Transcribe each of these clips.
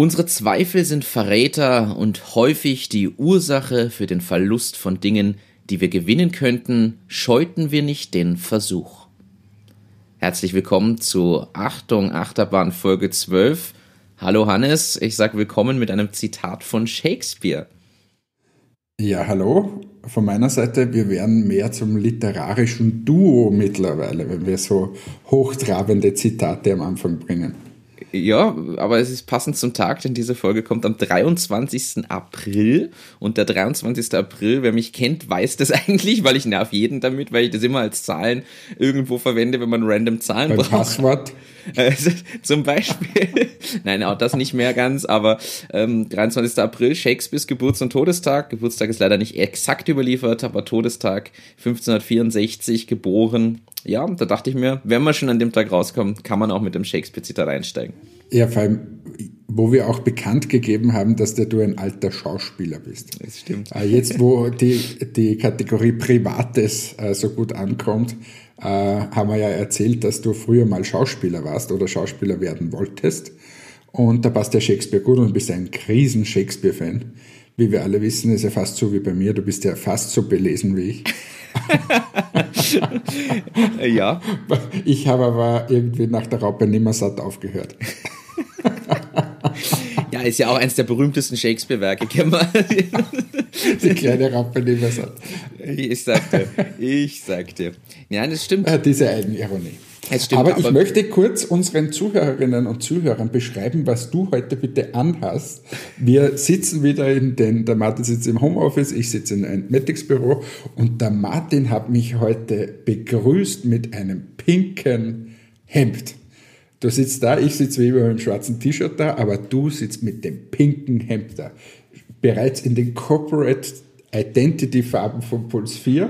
Unsere Zweifel sind Verräter und häufig die Ursache für den Verlust von Dingen, die wir gewinnen könnten, scheuten wir nicht den Versuch. Herzlich willkommen zu Achtung Achterbahn Folge 12. Hallo Hannes, ich sage willkommen mit einem Zitat von Shakespeare. Ja, hallo. Von meiner Seite, wir werden mehr zum literarischen Duo mittlerweile, wenn wir so hochtrabende Zitate am Anfang bringen. Ja, aber es ist passend zum Tag, denn diese Folge kommt am 23. April. Und der 23. April, wer mich kennt, weiß das eigentlich, weil ich nerv jeden damit, weil ich das immer als Zahlen irgendwo verwende, wenn man random Zahlen Beim braucht. Passwort. Also, zum Beispiel, nein, auch das nicht mehr ganz, aber ähm, 23. April, Shakespeares Geburts- und Todestag. Geburtstag ist leider nicht exakt überliefert, aber Todestag 1564 geboren. Ja, da dachte ich mir, wenn man schon an dem Tag rauskommt, kann man auch mit dem Shakespeare-Zitat einsteigen. Ja, vor allem, wo wir auch bekannt gegeben haben, dass der du ein alter Schauspieler bist. Das stimmt. Äh, Jetzt, wo die, die Kategorie Privates äh, so gut ankommt, äh, haben wir ja erzählt, dass du früher mal Schauspieler warst oder Schauspieler werden wolltest. Und da passt der Shakespeare gut und bist ein riesen Shakespeare-Fan. Wie wir alle wissen, ist ja fast so wie bei mir. Du bist ja fast so belesen wie ich. ja. Ich habe aber irgendwie nach der Raupe Nimmersatt aufgehört. Ja, ist ja auch eines der berühmtesten Shakespeare-Werke, kennen. Die kleine Raupe Nimmersatt. Ich sagte, ich sagte. Ja, das stimmt. Äh, Diese Eigenironie. Stimmt, aber ich aber- möchte kurz unseren Zuhörerinnen und Zuhörern beschreiben, was du heute bitte anhast. Wir sitzen wieder in den, der Martin sitzt im Homeoffice, ich sitze in einem Metics Büro und der Martin hat mich heute begrüßt mit einem pinken Hemd. Du sitzt da, ich sitze wie immer mit dem schwarzen T-Shirt da, aber du sitzt mit dem pinken Hemd da. Bereits in den Corporate Identity Farben von Puls 4,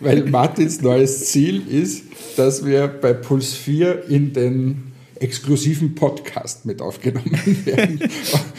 weil- Martins neues Ziel ist, dass wir bei Puls 4 in den exklusiven Podcast mit aufgenommen werden.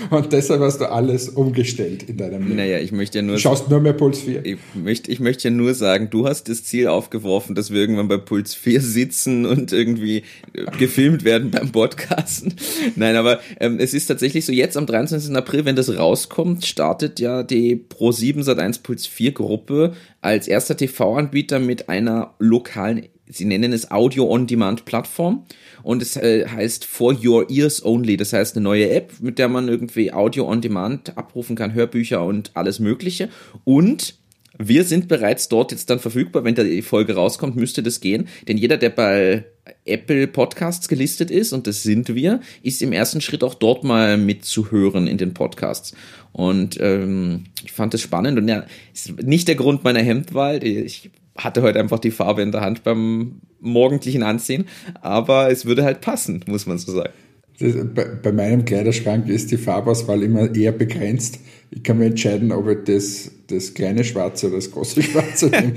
Und deshalb hast du alles umgestellt in deinem Leben. Naja, ich möchte ja nur. Du schaust nur mehr Puls 4. Ich möchte, ich möchte ja nur sagen, du hast das Ziel aufgeworfen, dass wir irgendwann bei Puls 4 sitzen und irgendwie äh, gefilmt werden beim Podcasten. Nein, aber ähm, es ist tatsächlich so, jetzt am 23. April, wenn das rauskommt, startet ja die Pro7 Sat1 Puls 4 Gruppe als erster TV-Anbieter mit einer lokalen, sie nennen es Audio-on-Demand-Plattform und es äh, heißt For Your Ears Only. Das heißt eine neue App, mit der man irgendwie Audio on Demand abrufen kann, Hörbücher und alles Mögliche. Und wir sind bereits dort jetzt dann verfügbar. Wenn die Folge rauskommt, müsste das gehen. Denn jeder, der bei Apple Podcasts gelistet ist, und das sind wir, ist im ersten Schritt auch dort mal mitzuhören in den Podcasts. Und ähm, ich fand das spannend und ja, ist nicht der Grund meiner Hemdwahl. Ich hatte heute einfach die Farbe in der Hand beim morgendlichen Anziehen, aber es würde halt passen, muss man so sagen. Bei, bei meinem Kleiderschrank ist die Farbauswahl immer eher begrenzt. Ich kann mir entscheiden, ob ich das, das kleine Schwarze oder das große Schwarze nehme.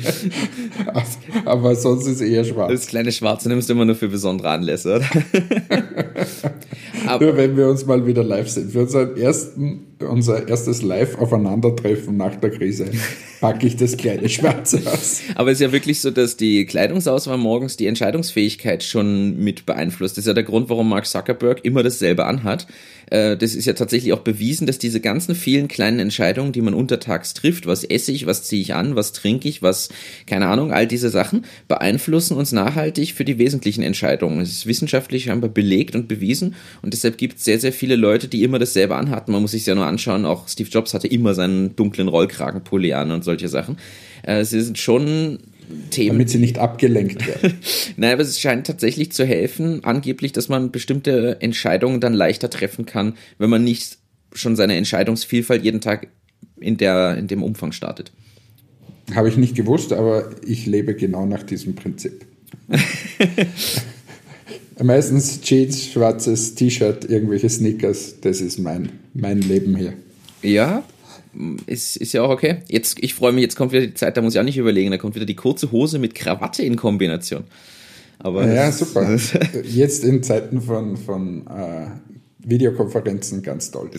Aber sonst ist es eher schwarz. Das kleine Schwarze nimmst du immer nur für besondere Anlässe, oder? Nur wenn wir uns mal wieder live sind. Für unseren ersten, unser erstes Live-Aufeinandertreffen nach der Krise packe ich das kleine Schwarze aus. Aber es ist ja wirklich so, dass die Kleidungsauswahl morgens die Entscheidungsfähigkeit schon mit beeinflusst. Das ist ja der Grund, warum Mark Zuckerberg immer dasselbe anhat. Äh, Das ist ja tatsächlich auch bewiesen, dass diese ganzen vielen kleinen Entscheidungen, die man untertags trifft, was esse ich, was ziehe ich an, was trinke ich, was, keine Ahnung, all diese Sachen, beeinflussen uns nachhaltig für die wesentlichen Entscheidungen. Es ist wissenschaftlich scheinbar belegt und bewiesen und deshalb gibt es sehr, sehr viele Leute, die immer dasselbe anhatten. Man muss sich ja nur anschauen, auch Steve Jobs hatte immer seinen dunklen Rollkragenpulli an und solche Sachen. Äh, Es sind schon Themen. Damit sie nicht abgelenkt werden. Nein, aber es scheint tatsächlich zu helfen, angeblich, dass man bestimmte Entscheidungen dann leichter treffen kann, wenn man nicht schon seine Entscheidungsvielfalt jeden Tag in, der, in dem Umfang startet. Habe ich nicht gewusst, aber ich lebe genau nach diesem Prinzip. Meistens Jeans, schwarzes T-Shirt, irgendwelche Sneakers, das ist mein, mein Leben hier. Ja, ist, ist ja auch okay. Jetzt, ich freue mich, jetzt kommt wieder die Zeit, da muss ich auch nicht überlegen, da kommt wieder die kurze Hose mit Krawatte in Kombination. Aber Ja, das- super. Jetzt in Zeiten von, von äh, Videokonferenzen ganz toll.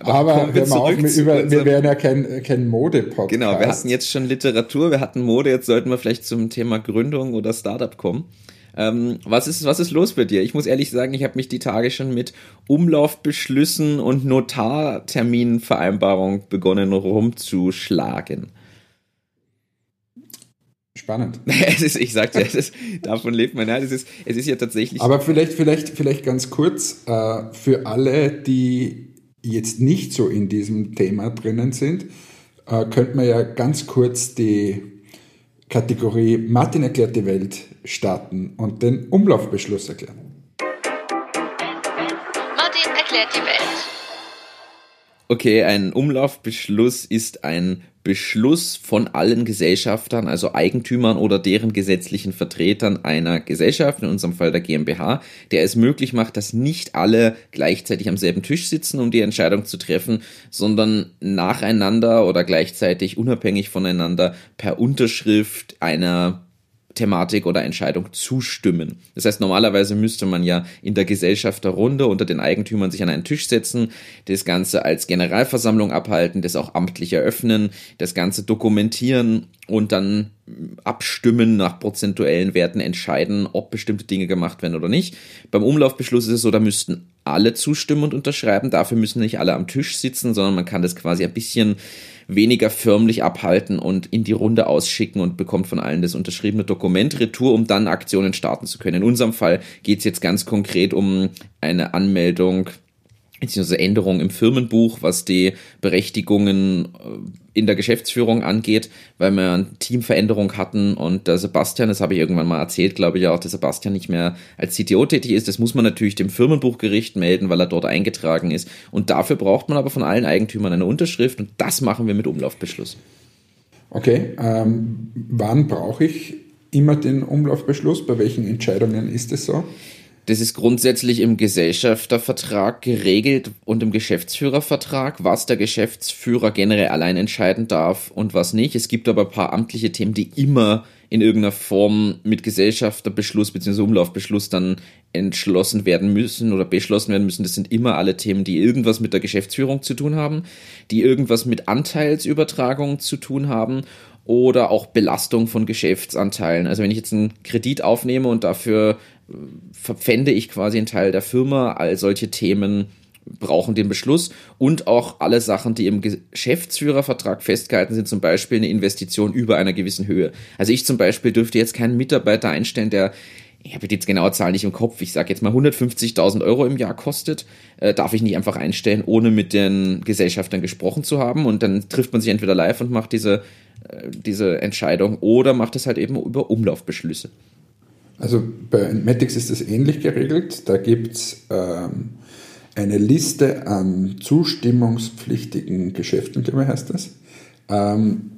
Aber Aber kommen wir auch mit über, wir wären ja kein, kein Mode-Podcast. Genau, wir hatten jetzt schon Literatur, wir hatten Mode, jetzt sollten wir vielleicht zum Thema Gründung oder Startup kommen. Ähm, was, ist, was ist los bei dir? Ich muss ehrlich sagen, ich habe mich die Tage schon mit Umlaufbeschlüssen und Notarterminvereinbarung begonnen rumzuschlagen. Spannend. es ist, ich sagte ja, das, davon lebt man. Ja, das ist, es ist ja tatsächlich. Aber vielleicht, vielleicht, vielleicht ganz kurz äh, für alle, die jetzt nicht so in diesem Thema drinnen sind, äh, könnte man ja ganz kurz die Kategorie Martin erklärt die Welt starten und den Umlaufbeschluss erklären. Martin erklärt die Welt. Okay, ein Umlaufbeschluss ist ein Beschluss von allen Gesellschaftern, also Eigentümern oder deren gesetzlichen Vertretern einer Gesellschaft, in unserem Fall der GmbH, der es möglich macht, dass nicht alle gleichzeitig am selben Tisch sitzen, um die Entscheidung zu treffen, sondern nacheinander oder gleichzeitig unabhängig voneinander per Unterschrift einer Thematik oder Entscheidung zustimmen. Das heißt, normalerweise müsste man ja in der Gesellschafterrunde unter den Eigentümern sich an einen Tisch setzen, das Ganze als Generalversammlung abhalten, das auch amtlich eröffnen, das Ganze dokumentieren und dann abstimmen nach prozentuellen Werten entscheiden, ob bestimmte Dinge gemacht werden oder nicht. Beim Umlaufbeschluss ist es so, da müssten alle zustimmen und unterschreiben. Dafür müssen nicht alle am Tisch sitzen, sondern man kann das quasi ein bisschen weniger förmlich abhalten und in die Runde ausschicken und bekommt von allen das unterschriebene Dokument retour, um dann Aktionen starten zu können. In unserem Fall geht es jetzt ganz konkret um eine Anmeldung beziehungsweise Änderungen im Firmenbuch, was die Berechtigungen äh, in der Geschäftsführung angeht, weil wir eine Teamveränderung hatten und der Sebastian, das habe ich irgendwann mal erzählt, glaube ich auch, der Sebastian nicht mehr als CTO tätig ist. Das muss man natürlich dem Firmenbuchgericht melden, weil er dort eingetragen ist. Und dafür braucht man aber von allen Eigentümern eine Unterschrift und das machen wir mit Umlaufbeschluss. Okay, ähm, wann brauche ich immer den Umlaufbeschluss? Bei welchen Entscheidungen ist es so? Das ist grundsätzlich im Gesellschaftervertrag geregelt und im Geschäftsführervertrag, was der Geschäftsführer generell allein entscheiden darf und was nicht. Es gibt aber ein paar amtliche Themen, die immer in irgendeiner Form mit Gesellschafterbeschluss bzw. Umlaufbeschluss dann entschlossen werden müssen oder beschlossen werden müssen. Das sind immer alle Themen, die irgendwas mit der Geschäftsführung zu tun haben, die irgendwas mit Anteilsübertragung zu tun haben oder auch Belastung von Geschäftsanteilen. Also wenn ich jetzt einen Kredit aufnehme und dafür verpfände ich quasi einen Teil der Firma. All solche Themen brauchen den Beschluss und auch alle Sachen, die im Geschäftsführervertrag festgehalten sind, zum Beispiel eine Investition über einer gewissen Höhe. Also ich zum Beispiel dürfte jetzt keinen Mitarbeiter einstellen, der ich habe jetzt genaue Zahl nicht im Kopf, ich sage jetzt mal 150.000 Euro im Jahr kostet, äh, darf ich nicht einfach einstellen, ohne mit den Gesellschaftern gesprochen zu haben und dann trifft man sich entweder live und macht diese, äh, diese Entscheidung oder macht es halt eben über Umlaufbeschlüsse. Also bei Matix ist das ähnlich geregelt. Da gibt es ähm, eine Liste an zustimmungspflichtigen Geschäften, glaube ich, heißt das. Ähm,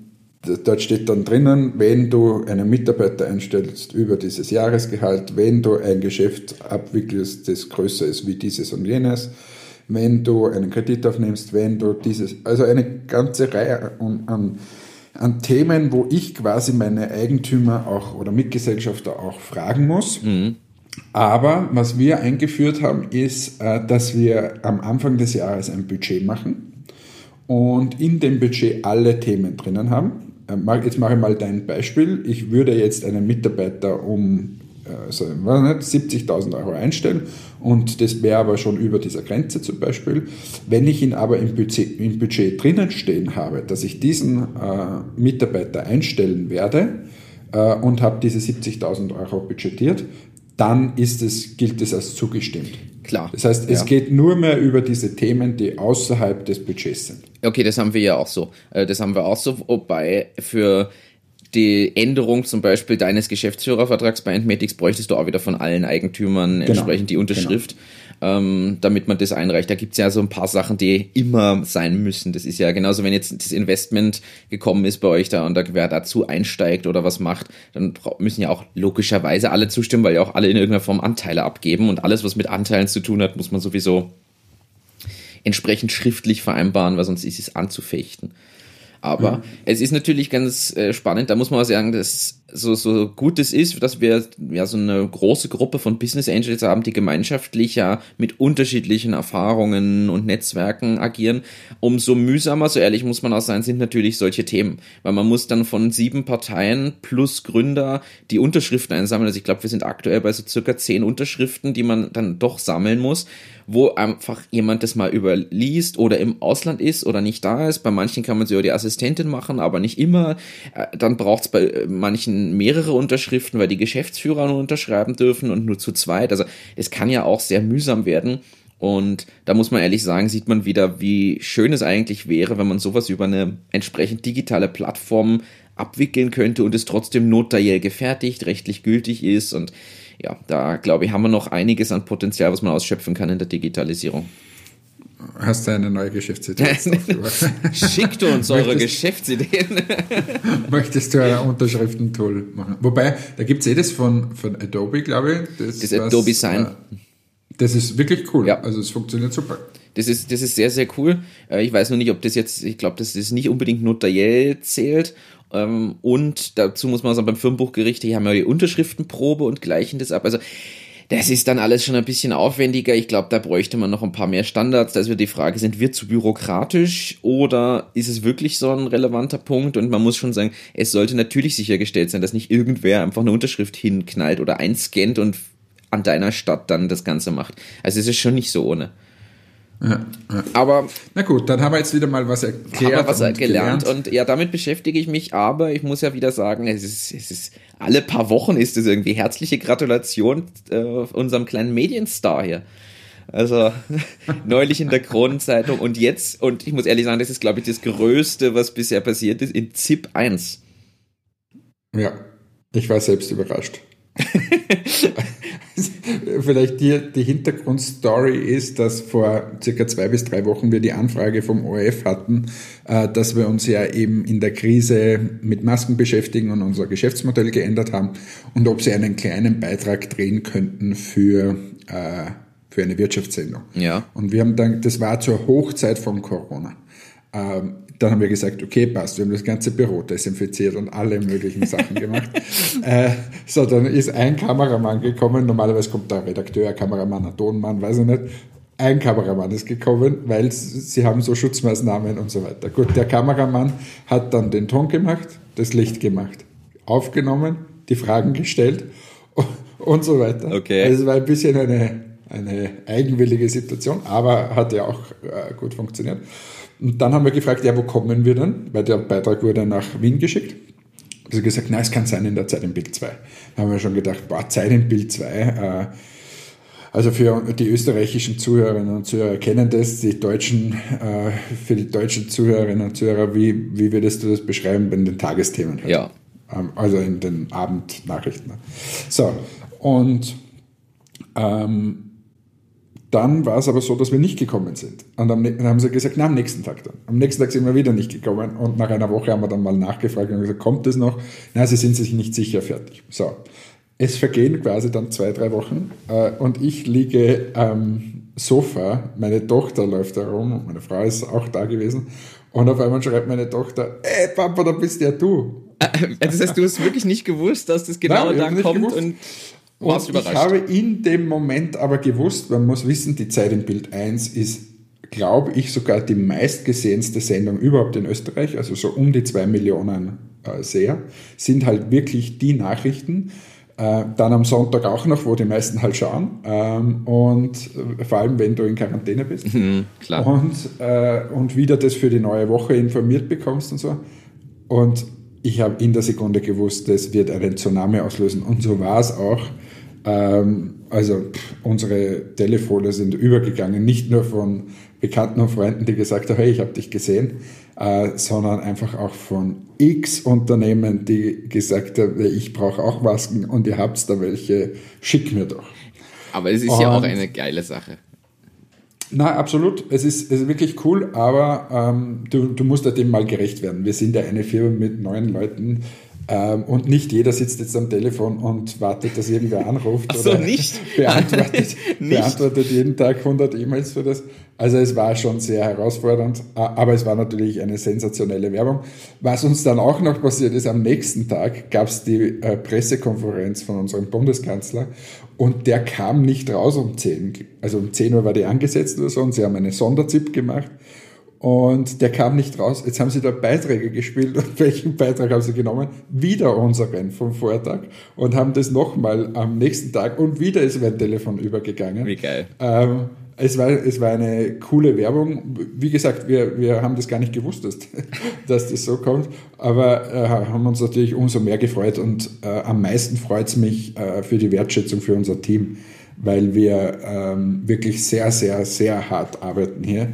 dort steht dann drinnen, wenn du einen Mitarbeiter einstellst über dieses Jahresgehalt, wenn du ein Geschäft abwickelst, das größer ist wie dieses und jenes, wenn du einen Kredit aufnimmst, wenn du dieses, also eine ganze Reihe an, an an Themen, wo ich quasi meine Eigentümer auch oder Mitgesellschafter auch fragen muss. Mhm. Aber was wir eingeführt haben, ist, äh, dass wir am Anfang des Jahres ein Budget machen und in dem Budget alle Themen drinnen haben. Äh, jetzt mache ich mal dein Beispiel. Ich würde jetzt einen Mitarbeiter um also, 70.000 Euro einstellen und das wäre aber schon über dieser Grenze zum Beispiel. Wenn ich ihn aber im Budget, im Budget drinnen stehen habe, dass ich diesen äh, Mitarbeiter einstellen werde äh, und habe diese 70.000 Euro budgetiert, dann ist es, gilt es als zugestimmt. Klar. Das heißt, es ja. geht nur mehr über diese Themen, die außerhalb des Budgets sind. Okay, das haben wir ja auch so. Äh, das haben wir auch so, wobei für die Änderung zum Beispiel deines Geschäftsführervertrags bei Entmatics bräuchtest du auch wieder von allen Eigentümern genau. entsprechend die Unterschrift, genau. ähm, damit man das einreicht. Da gibt's ja so ein paar Sachen, die immer sein müssen. Das ist ja genauso, wenn jetzt das Investment gekommen ist bei euch da und da wer dazu einsteigt oder was macht, dann müssen ja auch logischerweise alle zustimmen, weil ja auch alle in irgendeiner Form Anteile abgeben und alles, was mit Anteilen zu tun hat, muss man sowieso entsprechend schriftlich vereinbaren, weil sonst ist es anzufechten. Aber mhm. es ist natürlich ganz äh, spannend, da muss man auch sagen, dass so, so gut es ist, dass wir ja so eine große Gruppe von Business Angels haben, die gemeinschaftlich ja mit unterschiedlichen Erfahrungen und Netzwerken agieren, umso mühsamer, so ehrlich muss man auch sein, sind natürlich solche Themen. Weil man muss dann von sieben Parteien plus Gründer die Unterschriften einsammeln. Also ich glaube, wir sind aktuell bei so circa zehn Unterschriften, die man dann doch sammeln muss wo einfach jemand das mal überliest oder im Ausland ist oder nicht da ist. Bei manchen kann man so die Assistentin machen, aber nicht immer. Äh, dann braucht es bei äh, mehrere Unterschriften, weil die Geschäftsführer nur unterschreiben dürfen und nur zu zweit. Also es kann ja auch sehr mühsam werden. Und da muss man ehrlich sagen, sieht man wieder, wie schön es eigentlich wäre, wenn man sowas über eine entsprechend digitale Plattform abwickeln könnte und es trotzdem notariell gefertigt, rechtlich gültig ist und ja, da glaube ich, haben wir noch einiges an Potenzial, was man ausschöpfen kann in der Digitalisierung. Hast du eine neue Geschäftsidee? Schickt uns eure Geschäftsideen. möchtest du ein Unterschriftentool machen? Wobei, da gibt es eh das von, von Adobe, glaube ich. Das, das was, Adobe Sign. Äh, das ist wirklich cool. Ja. Also es funktioniert super. Das ist, das ist sehr, sehr cool. Äh, ich weiß noch nicht, ob das jetzt, ich glaube, dass das nicht unbedingt notariell zählt ähm, und dazu muss man sagen, beim Firmenbuchgericht, die haben ja die Unterschriftenprobe und gleichen das ab. Also das ist dann alles schon ein bisschen aufwendiger. Ich glaube, da bräuchte man noch ein paar mehr Standards. Da ist wieder die Frage, sind wir zu bürokratisch oder ist es wirklich so ein relevanter Punkt? Und man muss schon sagen, es sollte natürlich sichergestellt sein, dass nicht irgendwer einfach eine Unterschrift hinknallt oder einscannt und an deiner Stadt dann das Ganze macht. Also es ist schon nicht so ohne. Ja, Aber na gut, dann haben wir jetzt wieder mal was erklärt. Haben wir was und gelernt. gelernt. und ja, damit beschäftige ich mich. Aber ich muss ja wieder sagen, es ist, es ist alle paar Wochen ist es irgendwie herzliche Gratulation äh, unserem kleinen Medienstar hier. Also neulich in der Kronenzeitung und jetzt, und ich muss ehrlich sagen, das ist, glaube ich, das Größte, was bisher passiert ist, in ZIP 1. Ja, ich war selbst überrascht. Vielleicht die, die Hintergrundstory ist, dass vor circa zwei bis drei Wochen wir die Anfrage vom ORF hatten, äh, dass wir uns ja eben in der Krise mit Masken beschäftigen und unser Geschäftsmodell geändert haben und ob sie einen kleinen Beitrag drehen könnten für, äh, für eine Wirtschaftssendung. Ja. Und wir haben dann, das war zur Hochzeit von Corona. Dann haben wir gesagt, okay, passt, wir haben das ganze Büro desinfiziert und alle möglichen Sachen gemacht. äh, so, dann ist ein Kameramann gekommen, normalerweise kommt der Redakteur, Kameramann, Tonmann, weiß ich nicht. Ein Kameramann ist gekommen, weil sie haben so Schutzmaßnahmen und so weiter. Gut, der Kameramann hat dann den Ton gemacht, das Licht gemacht, aufgenommen, die Fragen gestellt und so weiter. Okay. Also es war ein bisschen eine, eine eigenwillige Situation, aber hat ja auch äh, gut funktioniert. Und dann haben wir gefragt, ja, wo kommen wir dann? Weil der Beitrag wurde nach Wien geschickt. Also gesagt, na, es kann sein in der Zeit im Bild 2. Da haben wir schon gedacht, boah, Zeit im Bild 2. Äh, also für die österreichischen Zuhörerinnen und Zuhörer kennen das, die deutschen, äh, für die deutschen Zuhörerinnen und Zuhörer, wie, wie würdest du das beschreiben bei den Tagesthemen? Halt? Ja. Ähm, also in den Abendnachrichten. So, und ähm, dann war es aber so, dass wir nicht gekommen sind. Und dann haben sie gesagt, na, am nächsten Tag dann. Am nächsten Tag sind wir wieder nicht gekommen. Und nach einer Woche haben wir dann mal nachgefragt und gesagt, kommt es noch? Na, sie sind sich nicht sicher fertig. So. Es vergehen quasi dann zwei, drei Wochen äh, und ich liege am Sofa, meine Tochter läuft herum, meine Frau ist auch da gewesen und auf einmal schreibt meine Tochter, ey Papa, da bist ja du. Äh, das heißt, du hast wirklich nicht gewusst, dass das genau Nein, da kommt gewusst. und und ich habe in dem Moment aber gewusst, man muss wissen, die Zeit im Bild 1 ist, glaube ich, sogar die meistgesehenste Sendung überhaupt in Österreich, also so um die zwei Millionen äh, Seher, sind halt wirklich die Nachrichten. Äh, dann am Sonntag auch noch, wo die meisten halt schauen. Ähm, und äh, vor allem, wenn du in Quarantäne bist. Mhm, klar. Und, äh, und wieder das für die neue Woche informiert bekommst und so. Und ich habe in der Sekunde gewusst, das wird einen Tsunami auslösen. Und so war es auch. Ähm, also pff, unsere Telefone sind übergegangen, nicht nur von Bekannten und Freunden, die gesagt haben, hey, ich habe dich gesehen, äh, sondern einfach auch von x Unternehmen, die gesagt haben, ich brauche auch Masken und ihr habt da welche, schick mir doch. Aber es ist und, ja auch eine geile Sache. Na, absolut. Es ist, es ist wirklich cool, aber ähm, du, du musst dem mal gerecht werden. Wir sind ja eine Firma mit neun Leuten und nicht jeder sitzt jetzt am Telefon und wartet, dass irgendwer anruft Ach so, oder nicht? Beantwortet, Nicht. beantwortet jeden Tag 100 E-Mails für das. Also es war schon sehr herausfordernd, aber es war natürlich eine sensationelle Werbung. Was uns dann auch noch passiert ist, am nächsten Tag gab es die äh, Pressekonferenz von unserem Bundeskanzler und der kam nicht raus um 10. Also um 10 Uhr war die angesetzt oder so und sie haben eine Sonderzip gemacht. Und der kam nicht raus. Jetzt haben sie da Beiträge gespielt. Und welchen Beitrag haben sie genommen? Wieder unseren vom Vortag. Und haben das nochmal am nächsten Tag. Und wieder ist mein Telefon übergegangen. Wie geil. Ähm, es, war, es war eine coole Werbung. Wie gesagt, wir, wir haben das gar nicht gewusst, dass, dass das so kommt. Aber äh, haben uns natürlich umso mehr gefreut. Und äh, am meisten freut es mich äh, für die Wertschätzung für unser Team, weil wir ähm, wirklich sehr, sehr, sehr hart arbeiten hier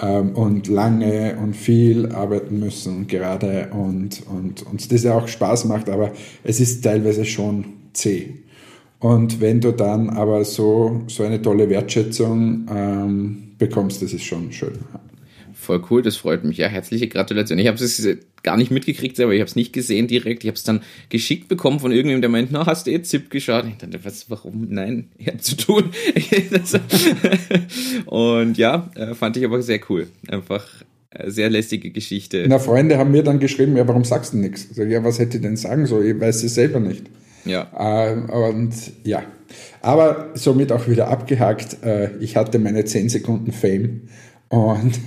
ähm, und lange und viel arbeiten müssen gerade und, und uns das ja auch Spaß macht, aber es ist teilweise schon zäh. Und wenn du dann aber so, so eine tolle Wertschätzung ähm, bekommst, das ist schon schön. Voll cool, das freut mich. Ja, herzliche Gratulation. Ich habe es gar nicht mitgekriegt selber, ich habe es nicht gesehen direkt. Ich habe es dann geschickt bekommen von irgendjemandem, der meint, na, hast du jetzt ZIP geschaut? Ich dachte, was, warum? Nein, ich habe zu tun. Und ja, äh, fand ich aber sehr cool. Einfach äh, sehr lästige Geschichte. Na, Freunde haben mir dann geschrieben, ja, warum sagst du nichts? Sag, ja, was hätte ich denn sagen sollen? Ich weiß es selber nicht. Ja. Ähm, und ja, aber somit auch wieder abgehakt. Äh, ich hatte meine 10 Sekunden Fame und,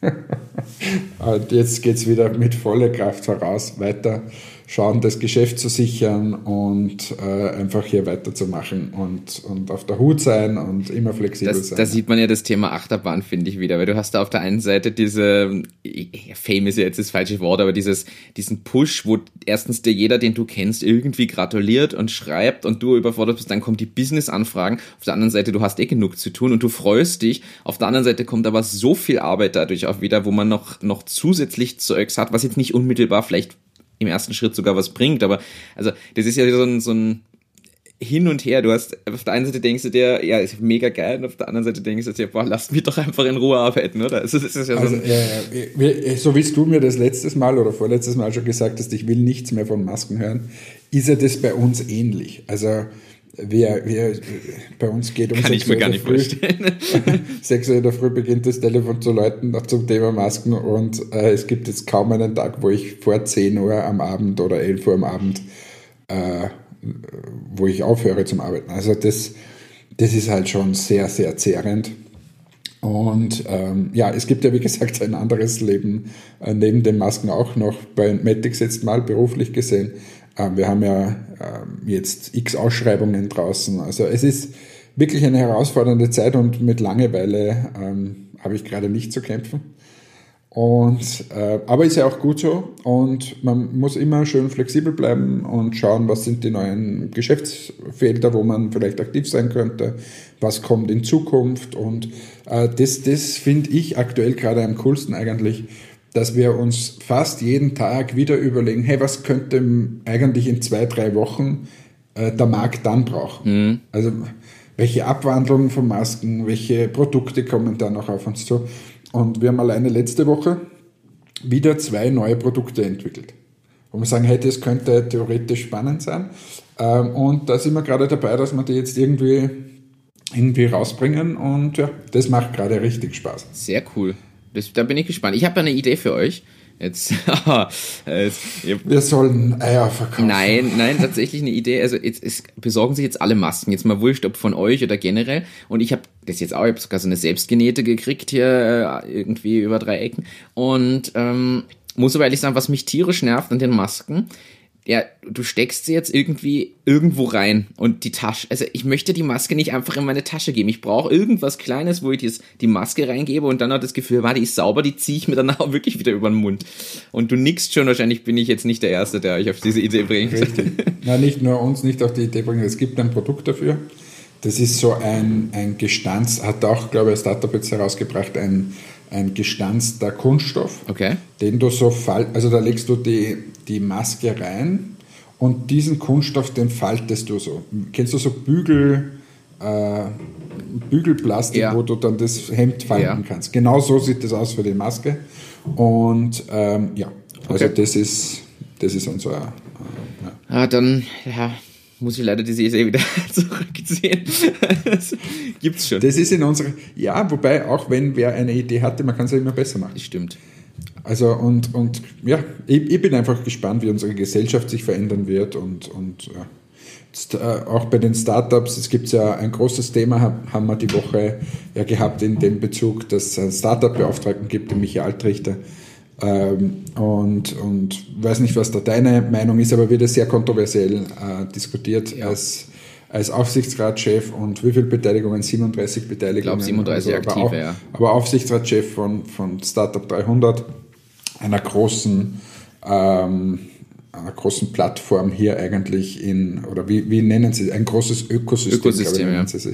und jetzt geht es wieder mit voller Kraft voraus, weiter schauen, das Geschäft zu sichern und äh, einfach hier weiterzumachen und, und auf der Hut sein und immer flexibel Das, sein. da sieht man ja das Thema Achterbahn, finde ich, wieder, weil du hast da auf der einen Seite diese, ja, Fame ist ja jetzt das falsche Wort, aber dieses, diesen Push, wo erstens dir jeder, den du kennst, irgendwie gratuliert und schreibt und du überfordert bist, dann kommt die Business-Anfragen. Auf der anderen Seite, du hast eh genug zu tun und du freust dich. Auf der anderen Seite kommt aber so viel Arbeit dadurch auch wieder, wo man noch, noch zusätzlich Zeugs hat, was jetzt nicht unmittelbar vielleicht im ersten Schritt sogar was bringt, aber also das ist ja so ein, so ein hin und her. Du hast auf der einen Seite denkst du dir, ja, ist mega geil, und auf der anderen Seite denkst du dir, boah, lasst mich doch einfach in Ruhe arbeiten, oder? Also das ist ja so Also, wie- so wie du mir das letztes Mal oder vorletztes Mal schon gesagt hast, ich will nichts mehr von Masken hören, ist ja das bei uns ähnlich. Also wir, wir, bei uns geht um kann ich sechs mir Uhr gar in nicht der Früh- vorstellen. 6 Uhr in der Früh beginnt das Telefon zu läuten noch zum Thema Masken und äh, es gibt jetzt kaum einen Tag, wo ich vor 10 Uhr am Abend oder 11 Uhr am Abend, äh, wo ich aufhöre zum Arbeiten. Also das, das ist halt schon sehr, sehr zehrend. Und ähm, ja, es gibt ja wie gesagt ein anderes Leben äh, neben den Masken auch noch bei Matix jetzt mal beruflich gesehen. Ähm, wir haben ja ähm, jetzt x Ausschreibungen draußen. Also es ist wirklich eine herausfordernde Zeit und mit Langeweile ähm, habe ich gerade nicht zu kämpfen. Und, äh, aber ist ja auch gut so und man muss immer schön flexibel bleiben und schauen, was sind die neuen Geschäftsfelder, wo man vielleicht aktiv sein könnte, was kommt in Zukunft und äh, das, das finde ich aktuell gerade am coolsten eigentlich, dass wir uns fast jeden Tag wieder überlegen, hey, was könnte eigentlich in zwei, drei Wochen äh, der Markt dann brauchen? Also welche Abwandlungen von Masken, welche Produkte kommen da noch auf uns zu? Und wir haben alleine letzte Woche wieder zwei neue Produkte entwickelt. Wo wir sagen, hey, das könnte theoretisch spannend sein. Ähm, Und da sind wir gerade dabei, dass wir die jetzt irgendwie, irgendwie rausbringen. Und ja, das macht gerade richtig Spaß. Sehr cool. Das, da bin ich gespannt. Ich habe eine Idee für euch. Jetzt, äh, Wir sollen Eier verkaufen. Nein, nein, tatsächlich eine Idee. Also jetzt, es besorgen sich jetzt alle Masken. Jetzt mal wurscht, ob von euch oder generell. Und ich habe das jetzt auch, ich habe sogar so eine selbstgenähte gekriegt hier äh, irgendwie über drei Ecken. Und ähm, muss aber ehrlich sagen, was mich tierisch nervt an den Masken, ja, du steckst sie jetzt irgendwie irgendwo rein und die Tasche, also ich möchte die Maske nicht einfach in meine Tasche geben. Ich brauche irgendwas Kleines, wo ich dies, die Maske reingebe und dann hat das Gefühl, war die ist sauber, die ziehe ich mir dann auch wirklich wieder über den Mund. Und du nickst schon, wahrscheinlich bin ich jetzt nicht der Erste, der euch auf diese Idee bringt. Richtig. Na, nicht nur uns nicht auf die Idee bringen, es gibt ein Produkt dafür. Das ist so ein, ein Gestanz, hat auch, glaube ich, ein Startup jetzt herausgebracht, ein, ein gestanzter Kunststoff, Okay. den du so fall, also da legst du die, die Maske rein und diesen Kunststoff, den faltest du so. Kennst du so Bügel, äh, Bügelplastik, Ja. wo du dann das Hemd falten Ja. kannst? Genau so sieht das aus für die Maske. Und ähm, ja, also Okay. das ist Das ist unser. Äh, ja. Ah, dann, ja, muss ich leider diese Idee wieder zurückziehen. das gibt's schon. Das ist in unserer, ja, wobei auch wenn wer eine Idee hatte, man kann es ja immer besser machen. Das stimmt. Also und, und ja, ich, ich bin einfach gespannt, wie unsere Gesellschaft sich verändern wird und, und ja. Jetzt, äh, auch bei den Startups, es gibt ja ein großes Thema, haben wir die Woche ja gehabt in dem Bezug, dass es einen Startup-Beauftragten gibt, den Michael Altrichter. Ähm, und, und weiß nicht, was da deine Meinung ist, aber wird es sehr kontroversiell äh, diskutiert ja. als, als Aufsichtsratschef und wie viele Beteiligungen? 37 Beteiligungen. Ich glaube 37 also, aktive, aber, ja. aber Aufsichtsratschef von, von Startup 300, einer großen ähm, einer großen Plattform hier eigentlich in, oder wie, wie nennen Sie es, ein großes Ökosystem, Ökosystem glaube ja.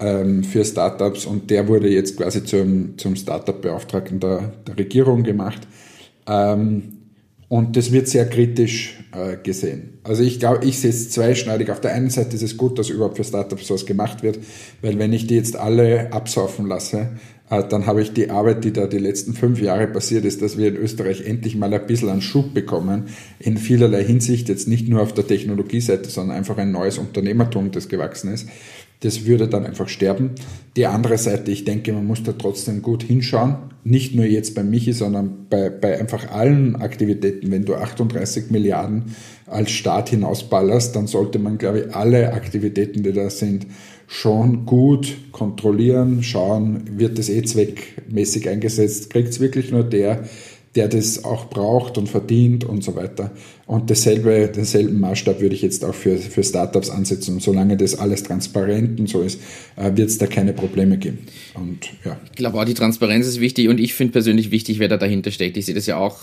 Ähm, für Startups und der wurde jetzt quasi zum, zum Startup-Beauftragten der, der Regierung gemacht. Ähm, und das wird sehr kritisch äh, gesehen. Also ich glaube, ich sehe es zweischneidig. Auf der einen Seite ist es gut, dass überhaupt für Startups sowas gemacht wird, weil wenn ich die jetzt alle absaufen lasse, äh, dann habe ich die Arbeit, die da die letzten fünf Jahre passiert ist, dass wir in Österreich endlich mal ein bisschen einen Schub bekommen, in vielerlei Hinsicht, jetzt nicht nur auf der Technologieseite, sondern einfach ein neues Unternehmertum, das gewachsen ist. Das würde dann einfach sterben. Die andere Seite, ich denke, man muss da trotzdem gut hinschauen. Nicht nur jetzt bei Michi, sondern bei, bei einfach allen Aktivitäten. Wenn du 38 Milliarden als Staat hinausballerst, dann sollte man, glaube ich, alle Aktivitäten, die da sind, schon gut kontrollieren, schauen, wird das eh zweckmäßig eingesetzt, kriegt es wirklich nur der, der das auch braucht und verdient und so weiter. Und dasselbe, denselben Maßstab würde ich jetzt auch für, für Startups ansetzen. Solange das alles transparent und so ist, äh, wird es da keine Probleme geben. Und, ja. Ich glaube auch, die Transparenz ist wichtig und ich finde persönlich wichtig, wer da dahinter steckt. Ich sehe das ja auch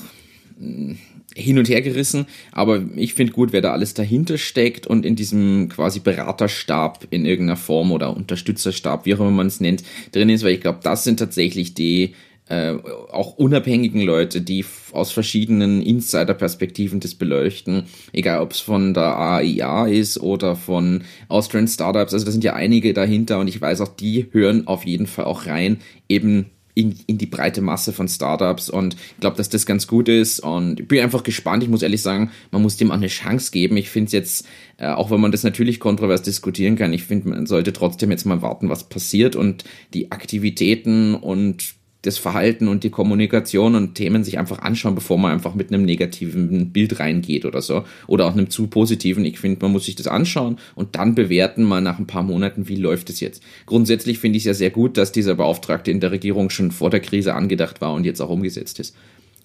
hm, hin und her gerissen, aber ich finde gut, wer da alles dahinter steckt und in diesem quasi Beraterstab in irgendeiner Form oder Unterstützerstab, wie auch immer man es nennt, drin ist, weil ich glaube, das sind tatsächlich die äh, auch unabhängigen Leute, die aus verschiedenen Insider-Perspektiven das beleuchten, egal ob es von der AIA ist oder von Austrian Startups, also da sind ja einige dahinter und ich weiß auch, die hören auf jeden Fall auch rein, eben in, in die breite Masse von Startups und ich glaube, dass das ganz gut ist und ich bin einfach gespannt. Ich muss ehrlich sagen, man muss dem auch eine Chance geben. Ich finde es jetzt, äh, auch wenn man das natürlich kontrovers diskutieren kann, ich finde, man sollte trotzdem jetzt mal warten, was passiert und die Aktivitäten und das Verhalten und die Kommunikation und Themen sich einfach anschauen, bevor man einfach mit einem negativen Bild reingeht oder so. Oder auch einem zu positiven. Ich finde, man muss sich das anschauen und dann bewerten mal nach ein paar Monaten, wie läuft es jetzt. Grundsätzlich finde ich es ja sehr gut, dass dieser Beauftragte in der Regierung schon vor der Krise angedacht war und jetzt auch umgesetzt ist.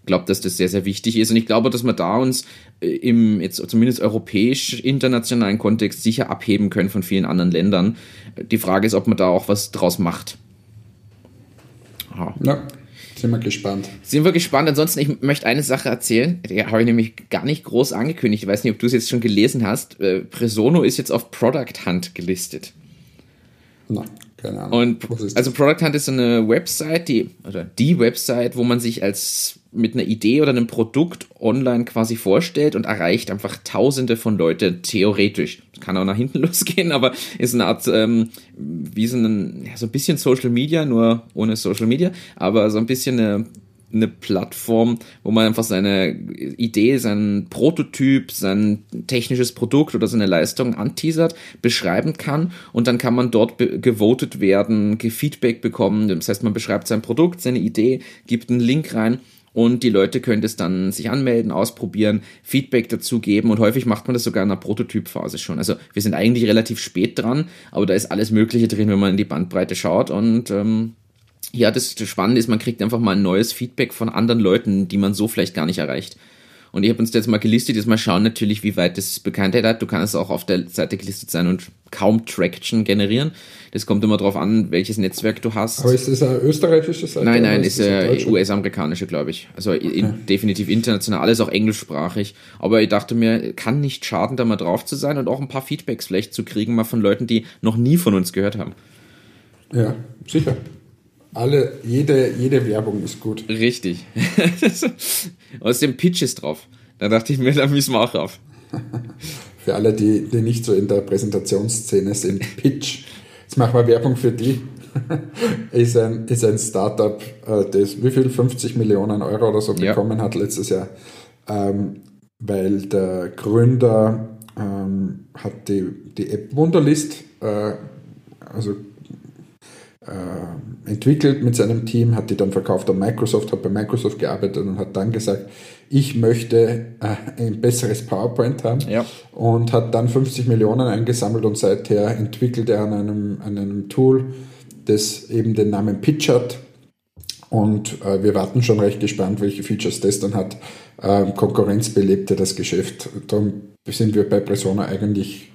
Ich glaube, dass das sehr, sehr wichtig ist. Und ich glaube, dass wir da uns äh, im jetzt zumindest europäisch internationalen Kontext sicher abheben können von vielen anderen Ländern. Die Frage ist, ob man da auch was draus macht. Aha. Ja, sind wir gespannt. Sind wir gespannt. Ansonsten, ich möchte eine Sache erzählen. Die habe ich nämlich gar nicht groß angekündigt. Ich weiß nicht, ob du es jetzt schon gelesen hast. Äh, Presono ist jetzt auf Product Hunt gelistet. Nein, keine Ahnung. Und, also Product Hunt ist so eine Website, die, oder die Website, wo man sich als mit einer Idee oder einem Produkt online quasi vorstellt und erreicht einfach tausende von Leute theoretisch. Das kann auch nach hinten losgehen, aber ist eine Art, ähm, wie so ein, ja, so ein bisschen Social Media, nur ohne Social Media, aber so ein bisschen eine, eine Plattform, wo man einfach seine Idee, sein Prototyp, sein technisches Produkt oder seine Leistung anteasert, beschreiben kann und dann kann man dort gewotet werden, Feedback bekommen. Das heißt, man beschreibt sein Produkt, seine Idee, gibt einen Link rein und die Leute können das dann sich anmelden, ausprobieren, Feedback dazu geben und häufig macht man das sogar in der Prototypphase schon. Also wir sind eigentlich relativ spät dran, aber da ist alles Mögliche drin, wenn man in die Bandbreite schaut und ähm, ja, das Spannende ist, man kriegt einfach mal ein neues Feedback von anderen Leuten, die man so vielleicht gar nicht erreicht. Und ich habe uns jetzt mal gelistet, jetzt mal schauen natürlich, wie weit das Bekanntheit hat. Du kannst auch auf der Seite gelistet sein und kaum Traction generieren. Das kommt immer darauf an, welches Netzwerk du hast. Aber ist das eine österreichische Seite? Nein, nein, ist, ist US-amerikanische, glaube ich. Also in, okay. definitiv international, alles auch englischsprachig. Aber ich dachte mir, kann nicht schaden, da mal drauf zu sein und auch ein paar Feedbacks vielleicht zu kriegen, mal von Leuten, die noch nie von uns gehört haben. Ja, sicher. Alle, jede, jede Werbung ist gut. Richtig. Aus dem Pitch ist drauf. Da dachte ich mir, da müssen wir auch rauf. für alle, die, die nicht so in der Präsentationsszene sind, Pitch. Jetzt machen wir Werbung für die. ist ein, ist ein Startup, äh, das wie viel? 50 Millionen Euro oder so bekommen ja. hat letztes Jahr. Ähm, weil der Gründer ähm, hat die, die App Wunderlist äh, also, äh, entwickelt mit seinem Team, hat die dann verkauft an Microsoft, hat bei Microsoft gearbeitet und hat dann gesagt, ich möchte äh, ein besseres PowerPoint haben Ja. und hat dann 50 Millionen eingesammelt und seither entwickelt er an einem, an einem Tool, das eben den Namen Pitch hat. Und äh, wir warten schon recht gespannt, welche Features das dann hat. Ähm, Konkurrenz belebte das Geschäft. Darum sind wir bei Persona eigentlich,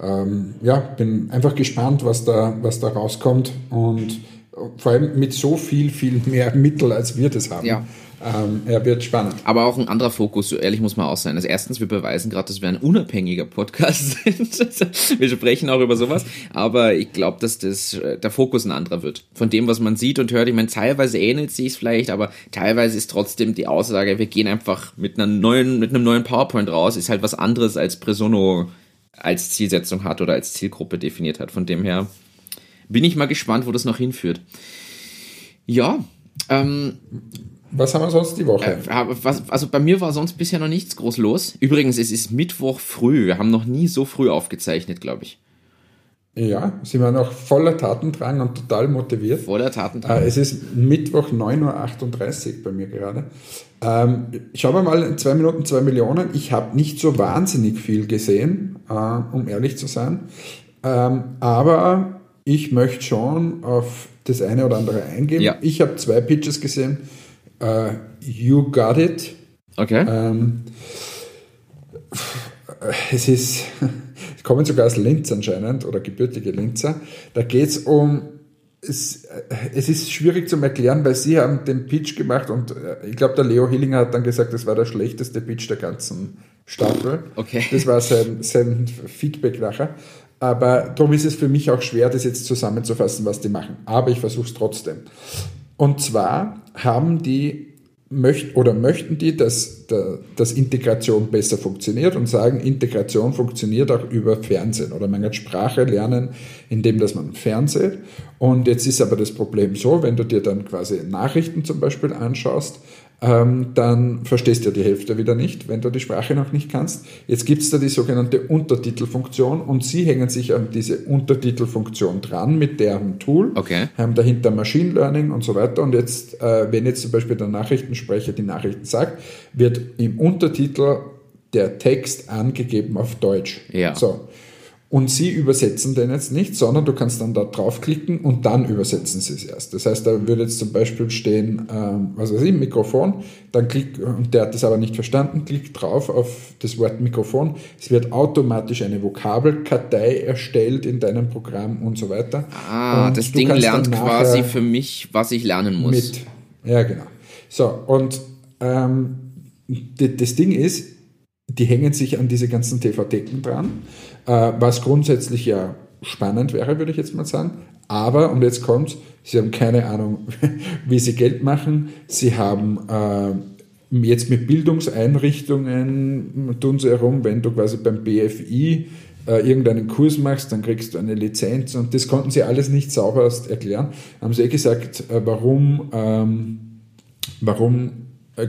ähm, ja, bin einfach gespannt, was da, was da rauskommt. Und vor allem mit so viel, viel mehr Mittel, als wir das haben. Ja. Ähm, er wird spannend. Aber auch ein anderer Fokus, so ehrlich muss man auch sein. Also erstens, wir beweisen gerade, dass wir ein unabhängiger Podcast sind. wir sprechen auch über sowas. Aber ich glaube, dass das äh, der Fokus ein anderer wird. Von dem, was man sieht und hört. Ich meine, teilweise ähnelt sich vielleicht, aber teilweise ist trotzdem die Aussage, wir gehen einfach mit einer neuen, mit einem neuen PowerPoint raus, ist halt was anderes als Presono als Zielsetzung hat oder als Zielgruppe definiert hat. Von dem her bin ich mal gespannt, wo das noch hinführt. Ja, ähm, Was haben wir sonst die Woche? äh, was, also bei mir war sonst bisher noch nichts groß los. Übrigens, es ist Mittwoch früh. Wir haben noch nie so früh aufgezeichnet, glaube ich. Ja, sind wir noch voller Tatendrang und total motiviert. Vor der Taten. Äh, es ist Mittwoch 9.38 Uhr bei mir gerade. Ähm, schauen wir mal, in zwei Minuten zwei Millionen. Ich habe nicht so wahnsinnig viel gesehen, äh, um ehrlich zu sein. Ähm, aber ich möchte schon auf das eine oder andere eingehen. Ja. Ich habe zwei Pitches gesehen. Äh, you Got It. Okay. Ähm, es ist, kommen sogar aus Linz anscheinend oder gebürtige Linzer. Da geht es um, es, es ist schwierig zu erklären, weil sie haben den Pitch gemacht und äh, ich glaube, der Leo Hillinger hat dann gesagt, das war der schlechteste Pitch der ganzen Staffel. Okay. Das war sein, sein Feedback nachher. Aber darum ist es für mich auch schwer, das jetzt zusammenzufassen, was die machen. Aber ich versuche es trotzdem. Und zwar haben die möcht, oder möchten die, dass, dass Integration besser funktioniert und sagen, Integration funktioniert auch über Fernsehen oder man kann Sprache lernen, indem dass man fernseht. Und jetzt ist aber das Problem so, wenn du dir dann quasi Nachrichten zum Beispiel anschaust, ähm, dann verstehst du ja die Hälfte wieder nicht, wenn du die Sprache noch nicht kannst. Jetzt gibt es da die sogenannte Untertitelfunktion und sie hängen sich an diese Untertitelfunktion dran mit deren Tool, Okay. haben dahinter Machine Learning und so weiter. Und jetzt, äh, wenn jetzt zum Beispiel der Nachrichtensprecher die Nachrichten sagt, wird im Untertitel der Text angegeben auf Deutsch. Ja. So. Und sie übersetzen den jetzt nicht, sondern du kannst dann da draufklicken und dann übersetzen sie es erst. Das heißt, da würde jetzt zum Beispiel stehen, ähm, was weiß ich, Mikrofon, dann klick, und der hat das aber nicht verstanden, klick drauf auf das Wort Mikrofon. Es wird automatisch eine Vokabelkartei erstellt in deinem Programm und so weiter. ah, Und das Ding lernt quasi für mich, was ich lernen muss. mit. Ja, genau. So, und ähm, das Ding ist, die hängen sich an diese ganzen TV-Theken dran, was grundsätzlich ja spannend wäre, würde ich jetzt mal sagen. Aber, und jetzt kommt's, sie haben keine Ahnung, wie sie Geld machen. Sie haben äh, jetzt mit Bildungseinrichtungen, tun sie herum, wenn du quasi beim BFI äh, irgendeinen Kurs machst, dann kriegst du eine Lizenz und das konnten sie alles nicht sauber erst erklären. Haben sie eh gesagt, äh, warum, ähm, warum äh,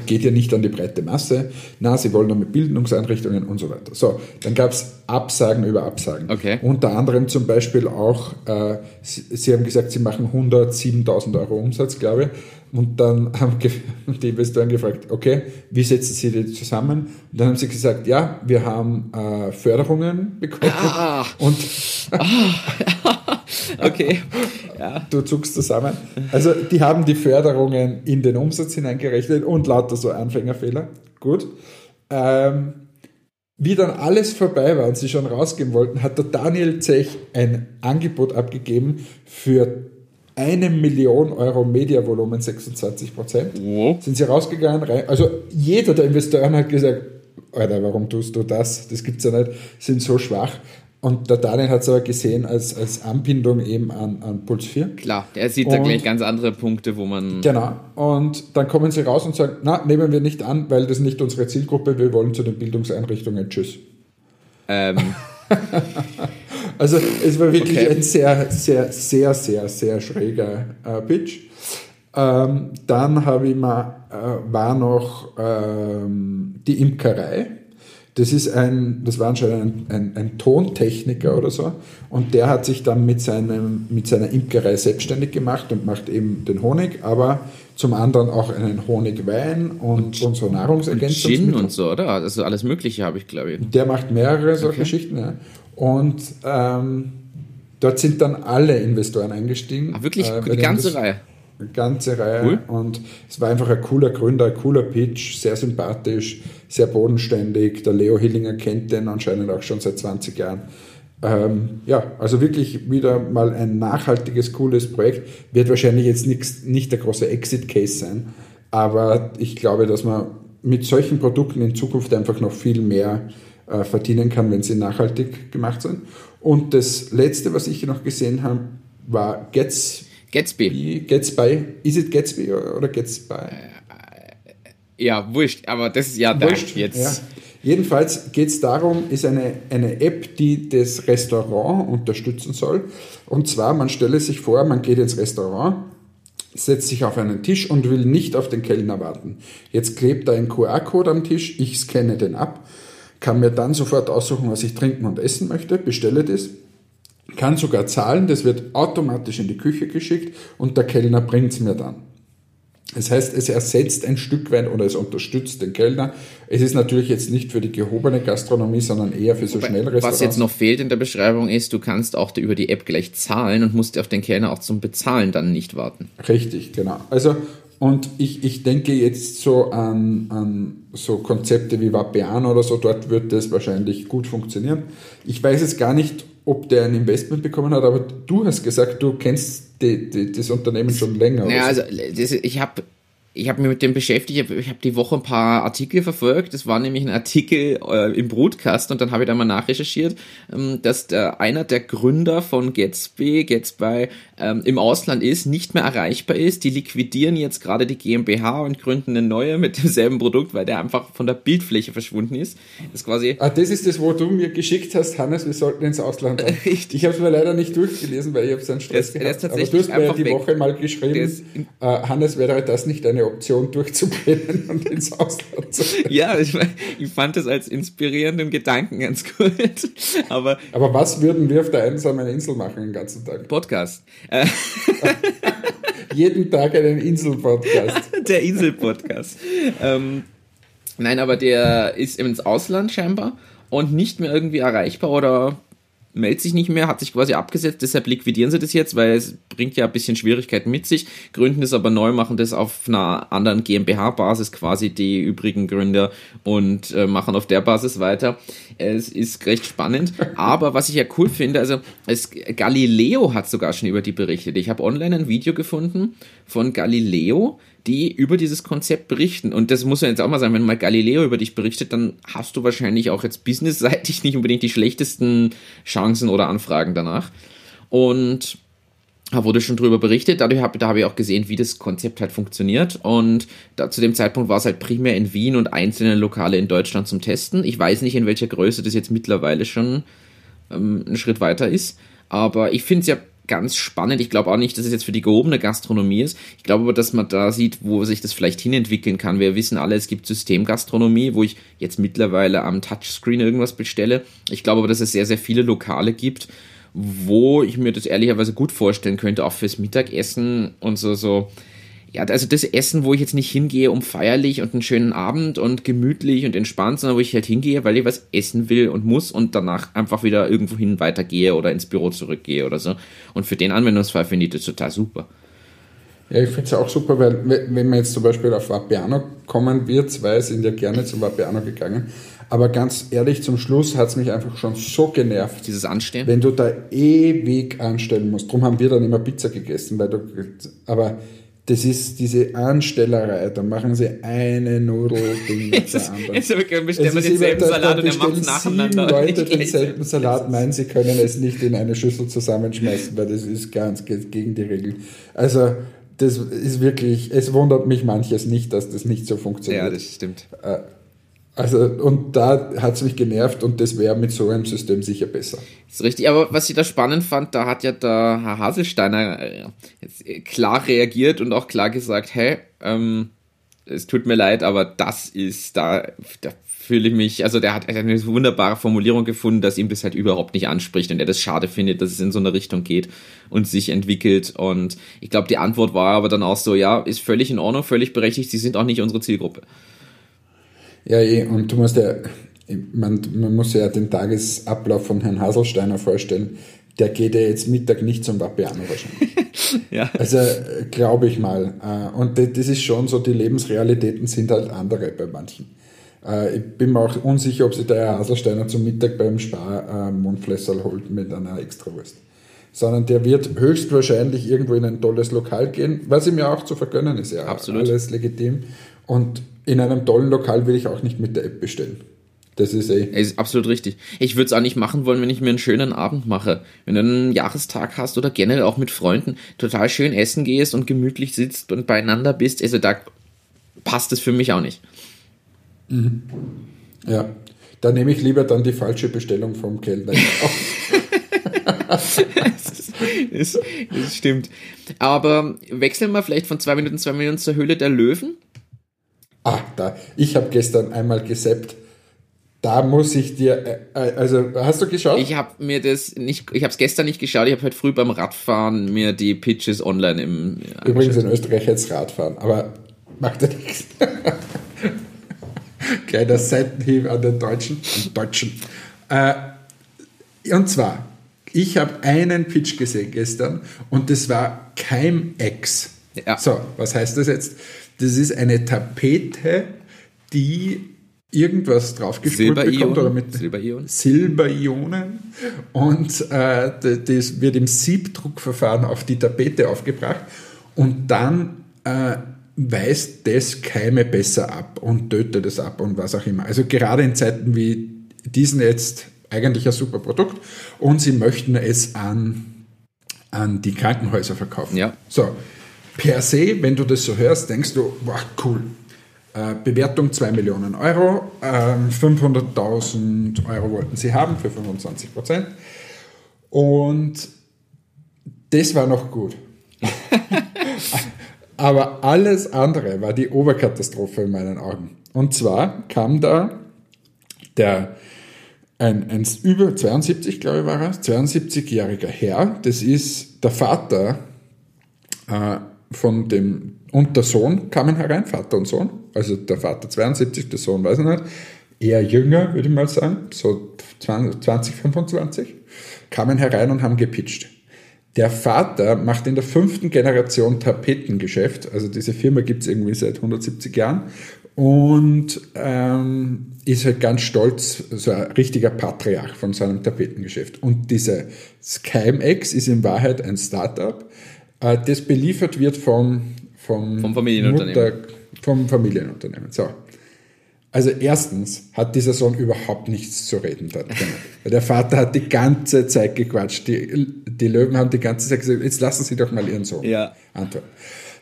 geht ihr nicht an die breite Masse? Na, sie wollen nur mit Bildungseinrichtungen und so weiter. So, dann gab es Absagen über Absagen. Okay. Unter anderem zum Beispiel auch, äh, sie, sie haben gesagt, sie machen 107.000 Euro Umsatz, glaube ich. Und dann haben die Investoren gefragt, okay, wie setzen Sie die zusammen? Und dann haben sie gesagt, ja, wir haben äh, Förderungen bekommen Ah. und Okay. Ja. du zuckst zusammen. Also die haben die Förderungen in den Umsatz hineingerechnet und lauter so Anfängerfehler. Gut. Ähm, wie dann alles vorbei war und sie schon rausgehen wollten, hat der Daniel Zech ein Angebot abgegeben für eine Million Euro Mediavolumen, 26 Prozent. Wow. Sind sie rausgegangen, rein, also jeder der Investoren hat gesagt, Alter, warum tust du das? Das gibt's ja nicht, sind so schwach. Und der Daniel hat es aber gesehen als, als Anbindung eben an, an Puls 4. Klar, der sieht da Und- gleich ganz andere Punkte, wo man. Genau. Und dann kommen sie raus und sagen, na, nehmen wir nicht an, weil das nicht unsere Zielgruppe, wir wollen zu den Bildungseinrichtungen. Tschüss. Ähm, Also es war wirklich Okay. ein sehr, sehr, sehr, sehr, sehr schräger äh, Pitch. Ähm, dann habe ich mal, äh, war noch ähm, die Imkerei. Das ist ein, das war anscheinend ein, ein, ein, Tontechniker oder so. Und der hat sich dann mit, seinem, mit seiner Imkerei selbstständig gemacht und macht eben den Honig, aber zum anderen auch einen Honigwein und, und so Nahrungsergänzungsmittel. Gin und so, oder? Also alles Mögliche habe ich, glaube ich. Der macht mehrere solche okay. Geschichten, ja. Und ähm, dort sind dann alle Investoren eingestiegen. Ach, wirklich? Äh, die ganze Reihe? Eine ganze Reihe. Cool. Und es war einfach ein cooler Gründer, ein cooler Pitch, sehr sympathisch, sehr bodenständig. Der Leo Hillinger kennt den anscheinend auch schon seit 20 Jahren. Ähm, ja, also wirklich wieder mal ein nachhaltiges, cooles Projekt. Wird wahrscheinlich jetzt nix, nicht der große Exit-Case sein, aber ich glaube, dass man mit solchen Produkten in Zukunft einfach noch viel mehr äh, verdienen kann, wenn sie nachhaltig gemacht sind. Und das letzte, was ich noch gesehen habe, war Gatsby. Gatsby. Gatsby. Ist es Gatsby oder Gatsby? Ja, wurscht, aber das ist ja da jetzt. Ja. Jedenfalls geht es darum, ist eine, eine App, die das Restaurant unterstützen soll. Und zwar, man stelle sich vor, man geht ins Restaurant, setzt sich auf einen Tisch und will nicht auf den Kellner warten. Jetzt klebt da ein QR-Code am Tisch, ich scanne den ab, kann mir dann sofort aussuchen, was ich trinken und essen möchte, bestelle das, kann sogar zahlen, das wird automatisch in die Küche geschickt und der Kellner bringt es mir dann. Das heißt, es ersetzt ein Stück weit oder es unterstützt den Kellner. Es ist natürlich jetzt nicht für die gehobene Gastronomie, sondern eher für so Schnellrestaurants. Was jetzt noch fehlt in der Beschreibung ist, du kannst auch über die App gleich zahlen und musst auf den Kellner auch zum Bezahlen dann nicht warten. Richtig, genau. Also, und ich, ich denke jetzt so an, an so Konzepte wie Vapiano oder so, dort wird das wahrscheinlich gut funktionieren. Ich weiß jetzt gar nicht, ob der ein Investment bekommen hat, aber du hast gesagt, du kennst die, die, das Unternehmen schon länger. Naja, also das, ich habe ich habe mich mit dem beschäftigt, ich habe die Woche ein paar Artikel verfolgt. Das war nämlich ein Artikel äh, im Broadcast und dann habe ich da mal nachrecherchiert, ähm, dass der, einer der Gründer von Gatsby, Gatsby ähm, im Ausland ist, nicht mehr erreichbar ist. Die liquidieren jetzt gerade die GmbH und gründen eine neue mit demselben Produkt, weil der einfach von der Bildfläche verschwunden ist. Das quasi. Ah, das ist das, wo du mir geschickt hast, Hannes, wir sollten ins Ausland. Richtig. Ich habe es mir leider nicht durchgelesen, weil ich habe so einen Stress das, gehabt. Aber du hast mir die weg. Woche mal geschrieben, äh, Hannes, wäre das nicht eine Option durchzubrennen und ins Ausland zu gehen? Ja, ich, ich fand das als inspirierenden Gedanken ganz gut. Aber, Aber was würden wir auf der einsamen Insel machen den ganzen Tag? Podcast. Jeden Tag einen Insel-Podcast. der Insel-Podcast. ähm, nein, aber der ist ins Ausland scheinbar und nicht mehr irgendwie erreichbar oder meldet sich nicht mehr, hat sich quasi abgesetzt, deshalb liquidieren sie das jetzt, weil es bringt ja ein bisschen Schwierigkeiten mit sich, gründen das aber neu, machen das auf einer anderen GmbH-Basis quasi die übrigen Gründer und äh, machen auf der Basis weiter. Es ist recht spannend, aber was ich ja cool finde, also es, Galileo hat sogar schon über die berichtet. Ich habe online ein Video gefunden von Galileo, die über dieses Konzept berichten. Und das muss ja jetzt auch mal sein, wenn mal Galileo über dich berichtet, dann hast du wahrscheinlich auch jetzt businessseitig nicht unbedingt die schlechtesten Chancen oder Anfragen danach. Und da wurde schon drüber berichtet, dadurch hab, da habe ich auch gesehen, wie das Konzept halt funktioniert. Und da, zu dem Zeitpunkt war es halt primär in Wien und einzelne Lokale in Deutschland zum Testen. Ich weiß nicht, in welcher Größe das jetzt mittlerweile schon ähm, einen Schritt weiter ist. Aber ich finde es ja ganz spannend. Ich glaube auch nicht, dass es jetzt für die gehobene Gastronomie ist. Ich glaube aber, dass man da sieht, wo sich das vielleicht hinentwickeln kann. Wir wissen alle, es gibt Systemgastronomie, wo ich jetzt mittlerweile am Touchscreen irgendwas bestelle. Ich glaube aber, dass es sehr, sehr viele Lokale gibt, wo ich mir das ehrlicherweise gut vorstellen könnte, auch fürs Mittagessen und so, so ja, also das Essen, wo ich jetzt nicht hingehe, um feierlich und einen schönen Abend und gemütlich und entspannt, sondern wo ich halt hingehe, weil ich was essen will und muss und danach einfach wieder irgendwohin weitergehe oder ins Büro zurückgehe oder so. Und für den Anwendungsfall finde ich das total super. Ja, ich finde es auch super, weil wenn man jetzt zum Beispiel auf Vapiano kommen wird, zwei sind ja gerne zum Vapiano gegangen, aber ganz ehrlich, zum Schluss hat es mich einfach schon so genervt. Dieses Anstehen? Wenn du da ewig anstellen musst. Darum haben wir dann immer Pizza gegessen, weil du, aber das ist diese Anstellerei. Da machen sie eine Nudelding nach der anderen. Jetzt bestellen wir denselben Salat und er macht nacheinander. Leute denselben Salat, meinen, sie können es nicht in eine Schüssel zusammenschmeißen, weil das ist ganz gegen die Regel. Also, das ist wirklich, es wundert mich manches nicht, dass das nicht so funktioniert. Ja, das stimmt. Äh, also, und da hat es mich genervt und das wäre mit so einem System sicher besser. Ist richtig, aber was ich da spannend fand, da hat ja der Herr Haselsteiner äh, klar reagiert und auch klar gesagt, hey, ähm, es tut mir leid, aber das ist, da, da fühle ich mich, also der hat eine wunderbare Formulierung gefunden, dass ihm das halt überhaupt nicht anspricht und er das schade findet, dass es in so eine Richtung geht und sich entwickelt. Und ich glaube, die Antwort war aber dann auch so, ja, ist völlig in Ordnung, völlig berechtigt, sie sind auch nicht unsere Zielgruppe. Ja, eh, und du musst ja, man, man muss ja den Tagesablauf von Herrn Haselsteiner vorstellen. Der geht ja jetzt Mittag nicht zum Vapiano wahrscheinlich. ja. Also glaube ich mal. Äh, und das ist schon so, die Lebensrealitäten sind halt andere bei manchen. Äh, ich bin mir auch unsicher, ob sich der Herr Haselsteiner zum Mittag beim Spar äh, Mondflässerl holt mit einer Extrawurst. Sondern der wird höchstwahrscheinlich irgendwo in ein tolles Lokal gehen, was ihm ja auch zu vergönnen ist. Ja, Absolut. alles legitim. Und in einem tollen Lokal will ich auch nicht mit der App bestellen. Das ist eh. Ist absolut richtig. Ich würde es auch nicht machen wollen, wenn ich mir einen schönen Abend mache. Wenn du einen Jahrestag hast oder generell auch mit Freunden total schön essen gehst und gemütlich sitzt und beieinander bist, also da passt es für mich auch nicht. Mhm. Ja, da nehme ich lieber dann die falsche Bestellung vom Kellner. das, das, das stimmt. Aber wechseln wir vielleicht von zwei Minuten, zwei Minuten zur Höhle der Löwen? Ah, da. Ich habe gestern einmal gesappt. Da muss ich dir, äh, äh, also hast du geschaut? Ich habe mir das nicht, ich habe es gestern nicht geschaut. Ich habe heute früh beim Radfahren mir die Pitches online im. Übrigens in Österreich jetzt Radfahren, aber macht ja nichts. Kleiner Seitenhieb an den Deutschen. An Deutschen. Äh, und zwar, ich habe einen Pitch gesehen gestern und das war Keimex. Ja. So, was heißt das jetzt? Das ist eine Tapete, die irgendwas draufgespult bekommt oder mit Silberionen, Silberionen und äh, das wird im Siebdruckverfahren auf die Tapete aufgebracht und dann äh, weist das Keime besser ab und tötet es ab und was auch immer. Also gerade in Zeiten wie diesen jetzt eigentlich ein super Produkt und sie möchten es an, an die Krankenhäuser verkaufen. Ja. So, per se, wenn du das so hörst, denkst du, wow, cool. Äh, Bewertung 2 Millionen Euro, äh, 500.000 Euro wollten sie haben für 25 Prozent. Und das war noch gut. Aber alles andere war die Oberkatastrophe in meinen Augen. Und zwar kam da der, ein, ein über 72, glaube ich, war er, 72-jähriger Herr, das ist der Vater äh, von dem, und der Sohn kamen herein, Vater und Sohn, also der Vater 72, der Sohn weiß ich nicht, eher jünger, würde ich mal sagen, so 20, 20 25, kamen herein und haben gepitcht. Der Vater macht in der fünften Generation Tapetengeschäft. Also diese Firma gibt es irgendwie seit 170 Jahren und ähm, ist halt ganz stolz, so ein richtiger Patriarch von seinem Tapetengeschäft. Und diese SkyMX ist in Wahrheit ein Startup, das beliefert wird vom, vom, vom Familienunternehmen. Mutter, vom Familienunternehmen. So. Also erstens hat dieser Sohn überhaupt nichts zu reden dort. Der Vater hat die ganze Zeit gequatscht. Die, die Löwen haben die ganze Zeit gesagt, jetzt lassen Sie doch mal Ihren Sohn ja. antworten.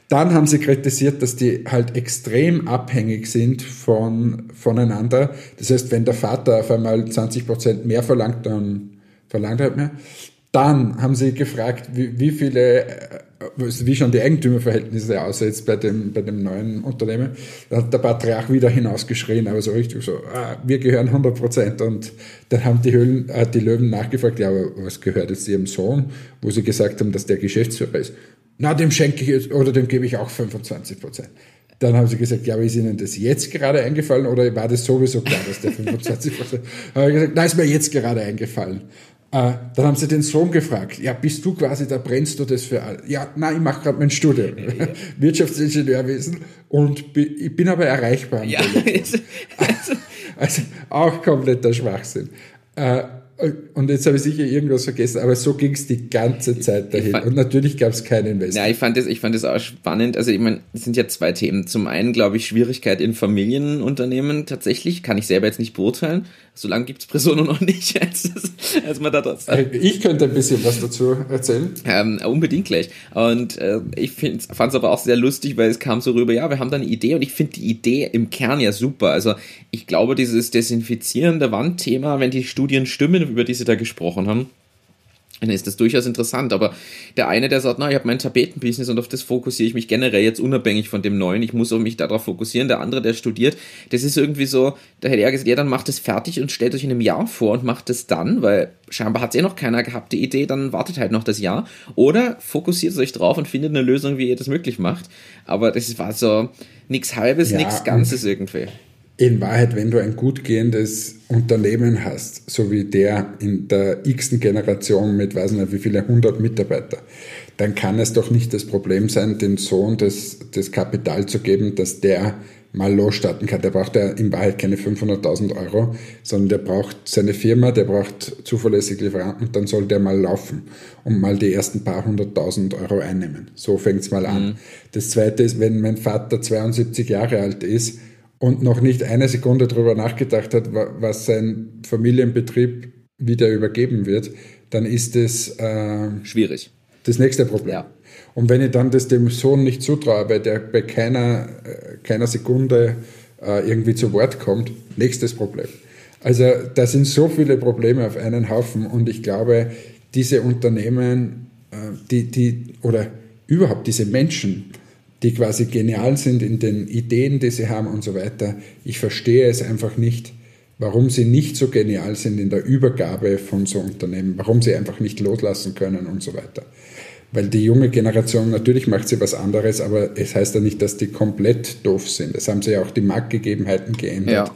Dann haben sie kritisiert, dass die halt extrem abhängig sind von, voneinander. Das heißt, wenn der Vater auf einmal 20 Prozent mehr verlangt, dann verlangt er halt mehr. Dann haben sie gefragt, wie, wie viele, äh, wie schon die Eigentümerverhältnisse aussehen jetzt bei dem, bei dem neuen Unternehmen. Da hat der Patriarch wieder hinausgeschrien, aber so richtig so, ah, wir gehören 100 Prozent. Und dann haben die, Höhlen, äh, die Löwen nachgefragt, ja, aber was gehört jetzt ihrem Sohn? Wo sie gesagt haben, dass der Geschäftsführer ist. Na, dem schenke ich jetzt, oder dem gebe ich auch 25 Prozent. Dann haben sie gesagt, ja, aber ist Ihnen das jetzt gerade eingefallen oder war das sowieso klar, dass der 25 Prozent? habe ich gesagt, na, ist mir jetzt gerade eingefallen. Äh, dann haben sie den Sohn gefragt, ja, bist du quasi, da brennst du das für alle? Ja, nein, ich mache gerade mein Studium, Wirtschaftsingenieurwesen und ich bin aber erreichbar. Ja, also, also auch kompletter Schwachsinn. Äh, und jetzt habe ich sicher irgendwas vergessen, aber so ging es die ganze Zeit dahin. Fand, und natürlich gab es keinen Invest. Ja, ich fand, das, ich fand das auch spannend. Also ich meine, es sind ja zwei Themen. Zum einen, glaube ich, Schwierigkeit in Familienunternehmen tatsächlich. Kann ich selber jetzt nicht beurteilen. So lange gibt es Presono noch nicht, als, als man da das äh, Ich könnte ein bisschen was dazu erzählen. Ähm, unbedingt gleich. Und äh, ich fand es aber auch sehr lustig, weil es kam so rüber, ja, wir haben da eine Idee und ich finde die Idee im Kern ja super. Also ich glaube, dieses Desinfizieren der Wandthema, wenn die Studien stimmen, über die sie da gesprochen haben, dann ist das durchaus interessant. Aber der eine, der sagt, na, ich habe mein Tapetenbusiness und auf das fokussiere ich mich generell jetzt unabhängig von dem neuen. Ich muss auch mich darauf fokussieren. Der andere, der studiert, das ist irgendwie so, da hätte er gesagt, ja, dann macht es fertig und stellt euch in einem Jahr vor und macht es dann, weil scheinbar hat es eh noch keiner gehabt, die Idee, dann wartet halt noch das Jahr. Oder fokussiert euch drauf und findet eine Lösung, wie ihr das möglich macht. Aber das war so nichts Halbes, ja, nichts Ganzes irgendwie in Wahrheit, wenn du ein gut gehendes Unternehmen hast, so wie der in der x-ten Generation mit, weiß nicht wie viele hundert Mitarbeiter, dann kann es doch nicht das Problem sein, dem Sohn das, das Kapital zu geben, dass der mal losstarten kann. Der braucht ja in Wahrheit keine 500.000 Euro, sondern der braucht seine Firma, der braucht zuverlässige Lieferanten dann soll der mal laufen und mal die ersten paar hunderttausend Euro einnehmen. So fängt's mal an. Mhm. Das zweite ist, wenn mein Vater 72 Jahre alt ist, und noch nicht eine Sekunde darüber nachgedacht hat, was sein Familienbetrieb wieder übergeben wird, dann ist es äh, schwierig. Das nächste Problem. Ja. Und wenn ich dann das dem Sohn nicht zutraue, bei der bei keiner, äh, keiner Sekunde äh, irgendwie zu Wort kommt, nächstes Problem. Also da sind so viele Probleme auf einen Haufen und ich glaube, diese Unternehmen, äh, die, die, oder überhaupt diese Menschen, die quasi genial sind in den Ideen, die sie haben und so weiter. Ich verstehe es einfach nicht, warum sie nicht so genial sind in der Übergabe von so Unternehmen, warum sie einfach nicht loslassen können und so weiter. Weil die junge Generation, natürlich macht sie was anderes, aber es heißt ja nicht, dass die komplett doof sind. Es haben sich ja auch die Marktgegebenheiten geändert,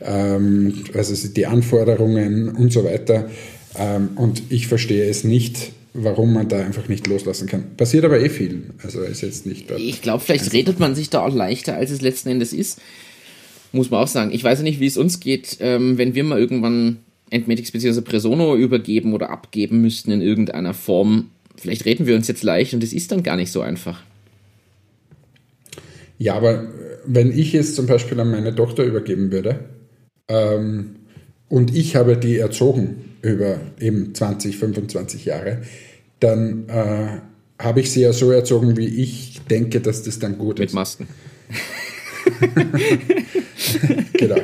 ja. ähm, also die Anforderungen und so weiter. Ähm, und ich verstehe es nicht, warum man da einfach nicht loslassen kann. Passiert aber eh viel. Also ist jetzt nicht. Ich glaube, vielleicht redet man sich da auch leichter, als es letzten Endes ist. Muss man auch sagen. Ich weiß ja nicht, wie es uns geht, ähm, wenn wir mal irgendwann Entmetics bzw. Presono übergeben oder abgeben müssten in irgendeiner Form. Vielleicht reden wir uns jetzt leicht und es ist dann gar nicht so einfach. Ja, aber wenn ich es zum Beispiel an meine Tochter übergeben würde ähm, und ich habe die erzogen, über eben 20, 25 Jahre, dann äh, habe ich sie ja so erzogen, wie ich denke, dass das dann gut Mit ist. Mit Masken. genau.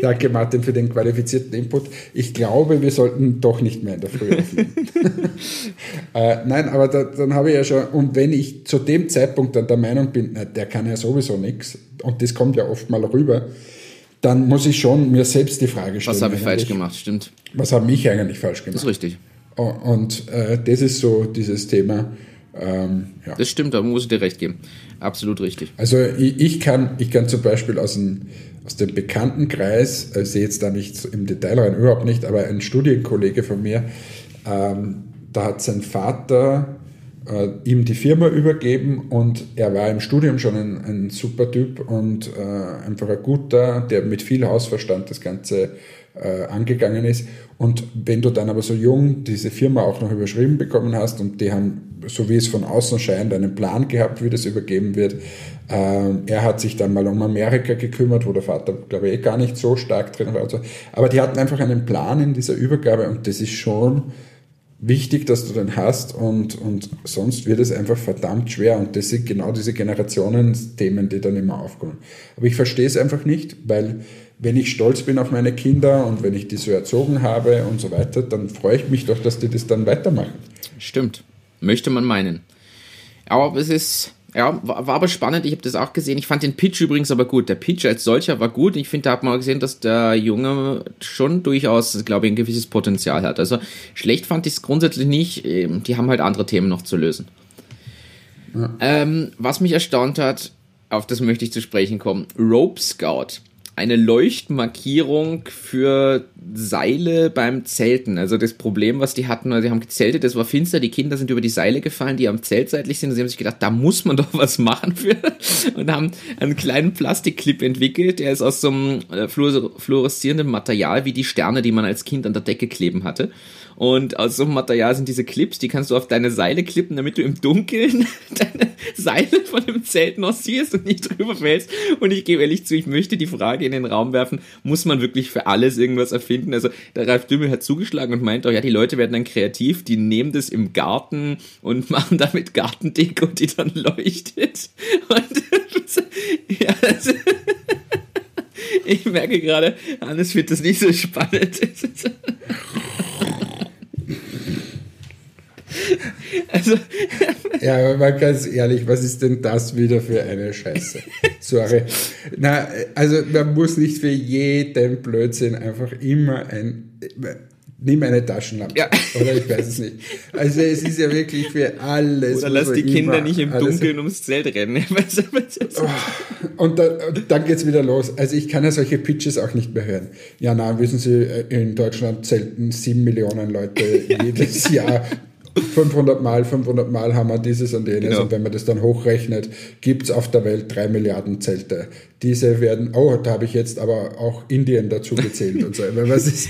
Danke, Martin, für den qualifizierten Input. Ich glaube, wir sollten doch nicht mehr in der Früh aufnehmen. äh, nein, aber da, dann habe ich ja schon, und wenn ich zu dem Zeitpunkt dann der Meinung bin, na, der kann ja sowieso nichts, und das kommt ja oft mal rüber, dann muss ich schon mir selbst die Frage stellen. Was habe ich falsch gemacht, stimmt. Was habe ich eigentlich falsch gemacht? Das ist richtig. Und äh, das ist so dieses Thema. Ähm, ja. Das stimmt, da muss ich dir recht geben. Absolut richtig. Also ich, ich, kann, ich kann zum Beispiel aus dem, aus dem Bekanntenkreis, äh, sehe jetzt da nicht im Detail rein, überhaupt nicht, aber ein Studienkollege von mir, ähm, da hat sein Vater äh, ihm die Firma übergeben und er war im Studium schon ein, ein super Typ und äh, einfach ein guter, der mit viel Hausverstand das Ganze äh, angegangen ist. Und wenn du dann aber so jung diese Firma auch noch überschrieben bekommen hast und die haben, so wie es von außen scheint, einen Plan gehabt, wie das übergeben wird, äh, er hat sich dann mal um Amerika gekümmert, wo der Vater, glaube ich, eh gar nicht so stark drin war. Also, aber die hatten einfach einen Plan in dieser Übergabe und das ist schon wichtig, dass du den hast und, und sonst wird es einfach verdammt schwer und das sind genau diese Generationenthemen, die dann immer aufkommen. Aber ich verstehe es einfach nicht, weil wenn ich stolz bin auf meine Kinder und wenn ich die so erzogen habe und so weiter, dann freue ich mich doch, dass die das dann weitermachen. Stimmt, möchte man meinen. Aber es ist ja, war, war aber spannend. Ich habe das auch gesehen. Ich fand den Pitch übrigens aber gut. Der Pitch als solcher war gut. Ich finde, da hat man gesehen, dass der Junge schon durchaus, glaube ich, ein gewisses Potenzial hat. Also schlecht fand ich es grundsätzlich nicht. Ähm, die haben halt andere Themen noch zu lösen. Ja. Ähm, was mich erstaunt hat, auf das möchte ich zu sprechen kommen. Rope Scout eine Leuchtmarkierung für Seile beim Zelten. Also das Problem, was die hatten, sie haben gezeltet, das war finster, die Kinder sind über die Seile gefallen, die am Zelt seitlich sind und sie haben sich gedacht, da muss man doch was machen für und haben einen kleinen Plastikclip entwickelt, der ist aus so einem äh, fluoreszierenden Material wie die Sterne, die man als Kind an der Decke kleben hatte. Und aus so einem Material sind diese Clips, die kannst du auf deine Seile klippen, damit du im Dunkeln deine Seile von dem Zelt noch siehst und nicht drüber fällst. Und ich gebe ehrlich zu, ich möchte die Frage in den Raum werfen, muss man wirklich für alles irgendwas erfinden? Also der Ralf Dümmel hat zugeschlagen und meint auch, ja, die Leute werden dann kreativ, die nehmen das im Garten und machen damit Gartendeko, die dann leuchtet. Und ja, das, ich merke gerade, Hannes wird das nicht so spannend. Also. ja, aber mal ganz ehrlich, was ist denn das wieder für eine Scheiße? Sorry. Na, also man muss nicht für jeden Blödsinn einfach immer ein nimm eine Taschenlampe. Ja. Oder ich weiß es nicht. Also es ist ja wirklich für alles. Oder lass die Kinder nicht im Dunkeln ums Zelt rennen. und, dann, dann geht's wieder los. Also ich kann ja solche Pitches auch nicht mehr hören. Ja, na, wissen Sie, äh, in Deutschland zelten sieben Millionen Leute jedes Jahr 500 Mal, 500 Mal haben wir dieses und jenes. Genau. Und wenn man das dann hochrechnet, gibt es auf der Welt drei Milliarden Zelte. Diese werden, oh, da habe ich jetzt aber auch Indien dazu gezählt und so. Was ist?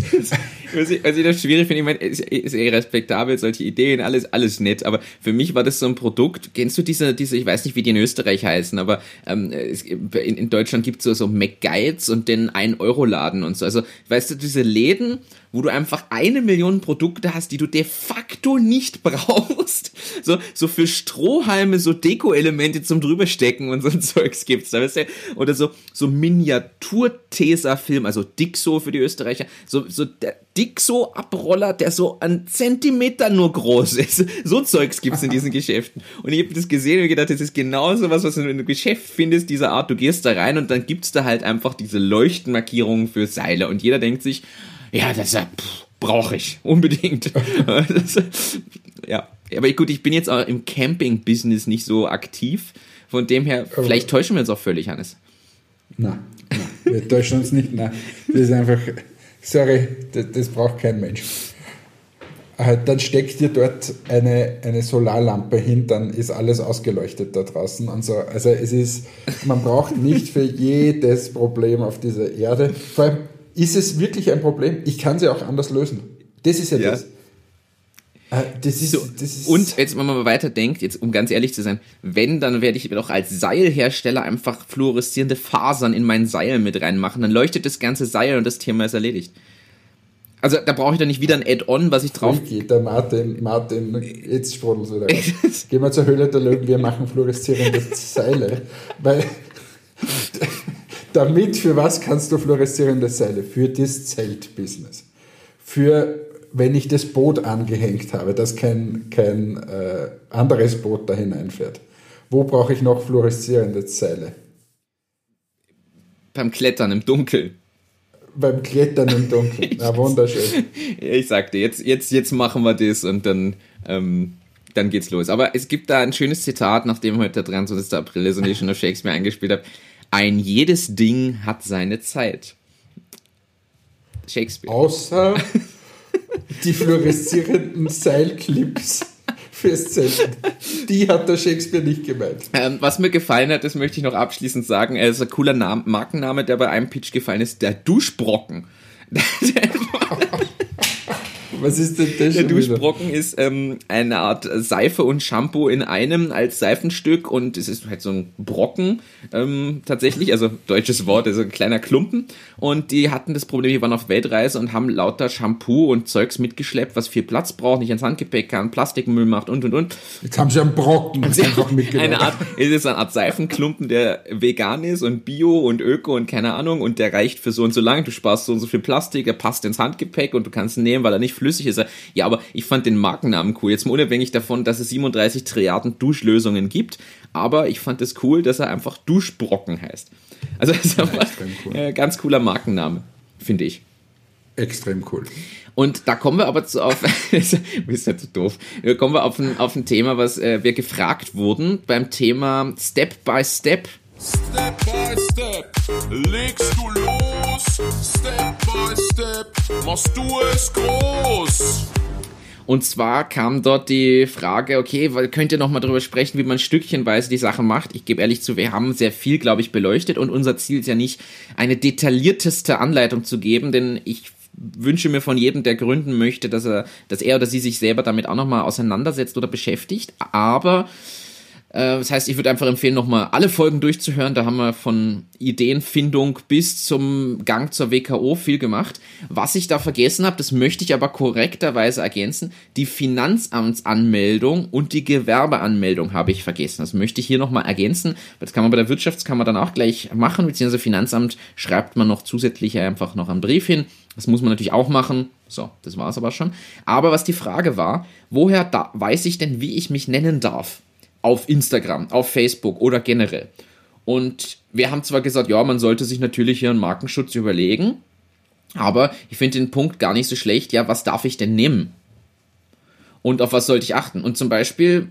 was, ich, was ich das schwierig finde, ich meine, ist, ist eh respektabel, solche Ideen, alles, alles nett, aber für mich war das so ein Produkt, kennst du diese, diese, ich weiß nicht, wie die in Österreich heißen, aber ähm, es, in, in Deutschland gibt es so, so McGuides und den 1-Euro-Laden und so. Also, weißt du, diese Läden, wo du einfach eine Million Produkte hast, die du de facto nicht brauchst. So, so für Strohhalme, so Deko-Elemente zum drüberstecken und so ein Zeugs gibt's da, weißt du? Oder so, so Miniatur-Tesa-Film, also Dixo für die Österreicher, so, so der Dixo-Abroller, der so ein Zentimeter nur groß ist. So Zeugs gibt's in diesen Geschäften. Und ich habe das gesehen und gedacht, das ist genau so was, was du in einem Geschäft findest, dieser Art, du gehst da rein und dann gibt's da halt einfach diese Leuchtenmarkierungen für Seile und jeder denkt sich, ja, das brauche ich unbedingt. ja, aber gut, ich bin jetzt auch im Camping-Business nicht so aktiv. Von dem her, aber vielleicht täuschen wir uns auch völlig, Hannes. Nein, nein wir täuschen uns nicht. Nein, das ist einfach, sorry, das, das braucht kein Mensch. Äh, dann steckt ihr dort eine, eine Solarlampe hin, dann ist alles ausgeleuchtet da draußen und so. Also es ist, man braucht nicht für jedes Problem auf dieser Erde, vor allem ist es wirklich ein Problem? Ich kann sie auch anders lösen. Das ist ja, ja. das. Ah, das ist, so, das ist und jetzt, wenn man mal weiter denkt, jetzt um ganz ehrlich zu sein, wenn, dann werde ich doch als Seilhersteller einfach fluoreszierende Fasern in mein Seil mit reinmachen. Dann leuchtet das ganze Seil und das Thema ist erledigt. Also da brauche ich dann nicht wieder ein Add-on, was ich drauf. Geht der Martin, Martin, jetzt sprudelst wieder. Gehen wir zur Höhle der Löwen, wir machen fluoreszierende Seile. Weil damit, für was kannst du fluoreszierende Seile? Für das Zeltbusiness. Für, wenn ich das Boot angehängt habe, dass kein, kein äh, anderes Boot da hineinfährt. Wo brauche ich noch fluoreszierende Seile? Beim Klettern im Dunkeln. Beim Klettern im Dunkeln. Na, wunderschön. ich sagte, jetzt, jetzt, jetzt machen wir das und dann, ähm, dann geht's los. Aber es gibt da ein schönes Zitat, nachdem heute der 23. April ist und ich schon auf Shakespeare eingespielt habe. Ein jedes Ding hat seine Zeit. Shakespeare. Außer die fluoreszierenden Seilclips Zelten. Die hat der Shakespeare nicht gemeint. Ähm, was mir gefallen hat, das möchte ich noch abschließend sagen. Er ist ein cooler Name, Markenname, der bei einem Pitch gefallen ist. Der Duschbrocken. Was ist denn das? Der Duschbrocken wieder? ist ähm, eine Art Seife und Shampoo in einem als Seifenstück und es ist halt so ein Brocken ähm, tatsächlich, also deutsches Wort, also ein kleiner Klumpen. Und die hatten das Problem, die waren auf Weltreise und haben lauter Shampoo und Zeugs mitgeschleppt, was viel Platz braucht, nicht ins Handgepäck kann, Plastikmüll macht und und und. Jetzt haben sie einen Brocken einfach mitgenommen. Eine Art, es ist eine Art Seifenklumpen, der vegan ist und bio und öko und keine Ahnung und der reicht für so und so lang. Du sparst so und so viel Plastik, er passt ins Handgepäck und du kannst ihn nehmen, weil er nicht flüssig ist er. Ja, aber ich fand den Markennamen cool. Jetzt mal unabhängig davon, dass es 37 Triaden Duschlösungen gibt. Aber ich fand es cool, dass er einfach Duschbrocken heißt. Also das ist einfach cool. äh, ganz cooler Markenname, finde ich. Extrem cool. Und da kommen wir aber zu auf, bist ja zu doof. Da kommen wir auf ein, auf ein Thema, was äh, wir gefragt wurden beim Thema Step by Step. Step by Step legst du los. Step by Step machst du es groß. Und zwar kam dort die Frage, okay, könnt ihr nochmal drüber sprechen, wie man stückchenweise die Sachen macht? Ich gebe ehrlich zu, wir haben sehr viel, glaube ich, beleuchtet und unser Ziel ist ja nicht, eine detaillierteste Anleitung zu geben, denn ich wünsche mir von jedem, der gründen möchte, dass er, dass er oder sie sich selber damit auch nochmal auseinandersetzt oder beschäftigt. Aber das heißt, ich würde einfach empfehlen, nochmal alle Folgen durchzuhören. Da haben wir von Ideenfindung bis zum Gang zur WKO viel gemacht. Was ich da vergessen habe, das möchte ich aber korrekterweise ergänzen. Die Finanzamtsanmeldung und die Gewerbeanmeldung habe ich vergessen. Das möchte ich hier nochmal ergänzen. Das kann man bei der Wirtschaftskammer dann auch gleich machen, beziehungsweise Finanzamt schreibt man noch zusätzlich einfach noch einen Brief hin. Das muss man natürlich auch machen. So, das war es aber schon. Aber was die Frage war, woher da weiß ich denn, wie ich mich nennen darf? Auf Instagram, auf Facebook oder generell. Und wir haben zwar gesagt, ja, man sollte sich natürlich hier einen Markenschutz überlegen, aber ich finde den Punkt gar nicht so schlecht. Ja, was darf ich denn nehmen? Und auf was sollte ich achten? Und zum Beispiel,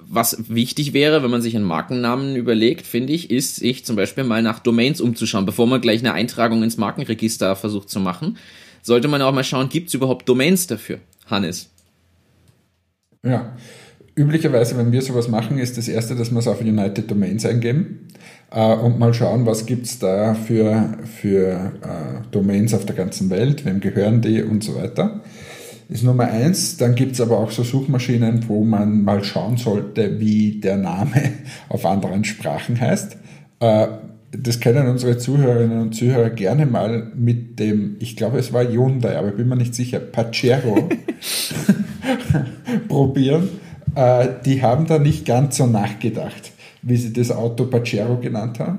was wichtig wäre, wenn man sich einen Markennamen überlegt, finde ich, ist, sich zum Beispiel mal nach Domains umzuschauen, bevor man gleich eine Eintragung ins Markenregister versucht zu machen. Sollte man auch mal schauen, gibt es überhaupt Domains dafür? Hannes. Ja, üblicherweise, wenn wir sowas machen, ist das erste, dass wir es auf United Domains eingeben äh, und mal schauen, was gibt es da für, für äh, Domains auf der ganzen Welt, wem gehören die und so weiter. Ist Nummer eins. Dann gibt es aber auch so Suchmaschinen, wo man mal schauen sollte, wie der Name auf anderen Sprachen heißt. Äh, das können unsere Zuhörerinnen und Zuhörer gerne mal mit dem, ich glaube es war Hyundai, aber ich bin mir nicht sicher, Pacero probieren äh, die haben da nicht ganz so nachgedacht, wie sie das Auto Pacero genannt haben.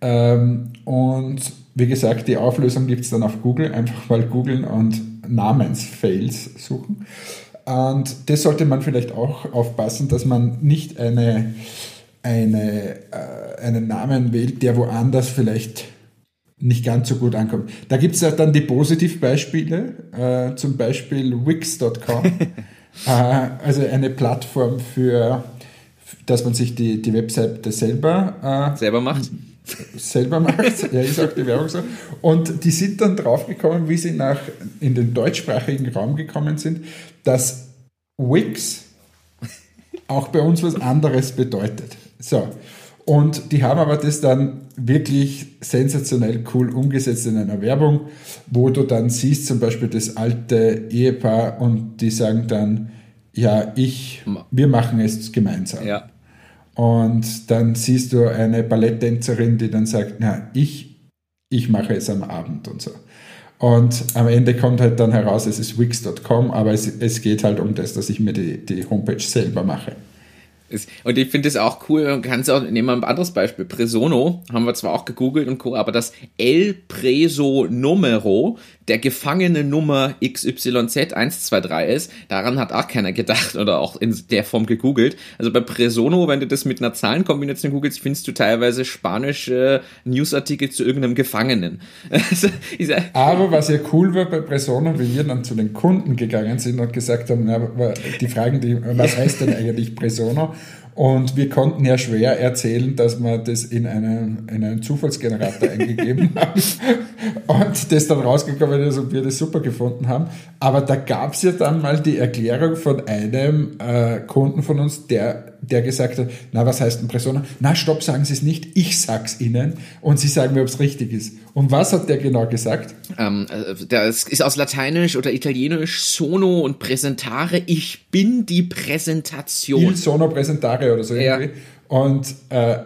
Ähm, und wie gesagt, die Auflösung gibt es dann auf Google, einfach mal googeln und Namensfails suchen. Und das sollte man vielleicht auch aufpassen, dass man nicht eine, eine, äh, einen Namen wählt, der woanders vielleicht nicht ganz so gut ankommt. Da gibt es ja dann die Positivbeispiele, äh, zum Beispiel Wix.com. Äh, also eine Plattform für, dass man sich die, die Webseite selber äh, selber macht. Selber macht, ja, ist auch die Werbung so. Und die sind dann draufgekommen, wie sie nach in den deutschsprachigen Raum gekommen sind, dass Wix auch bei uns was anderes bedeutet. So. Und die haben aber das dann wirklich sensationell cool umgesetzt in einer Werbung, wo du dann siehst zum Beispiel das alte Ehepaar und die sagen dann, ja, ich, wir machen es gemeinsam. Ja. Und dann siehst du eine Balletttänzerin, die dann sagt, na, ich, ich mache es am Abend und so. Und am Ende kommt halt dann heraus, es ist wix.com, aber es, es geht halt um das, dass ich mir die, die Homepage selber mache. Und ich finde es auch cool, man kann es auch, nehmen wir ein anderes Beispiel, Presono, haben wir zwar auch gegoogelt und Co., aber das El Preso Numero, der gefangene Nummer XYZ123 ist, daran hat auch keiner gedacht oder auch in der Form gegoogelt. Also bei Presono, wenn du das mit einer Zahlenkombination googelst, findest du teilweise spanische Newsartikel zu irgendeinem Gefangenen. Also, aber was ja cool war bei Presono, wie wir dann zu den Kunden gegangen sind und gesagt haben, na, die fragen die, was heißt denn eigentlich Presono? Und wir konnten ja schwer erzählen, dass wir das in einen, in einen Zufallsgenerator eingegeben haben und das dann rausgekommen ist und wir das super gefunden haben. Aber da gab es ja dann mal die Erklärung von einem äh, Kunden von uns, der der gesagt hat, na, was heißt ein Persona? Na, stopp, sagen Sie es nicht, ich sag's Ihnen und Sie sagen mir, ob es richtig ist. Und was hat der genau gesagt? Ähm, äh, das ist aus Lateinisch oder Italienisch sono und präsentare, ich bin die Präsentation. Il sono presentare oder so irgendwie. Ja. Und äh,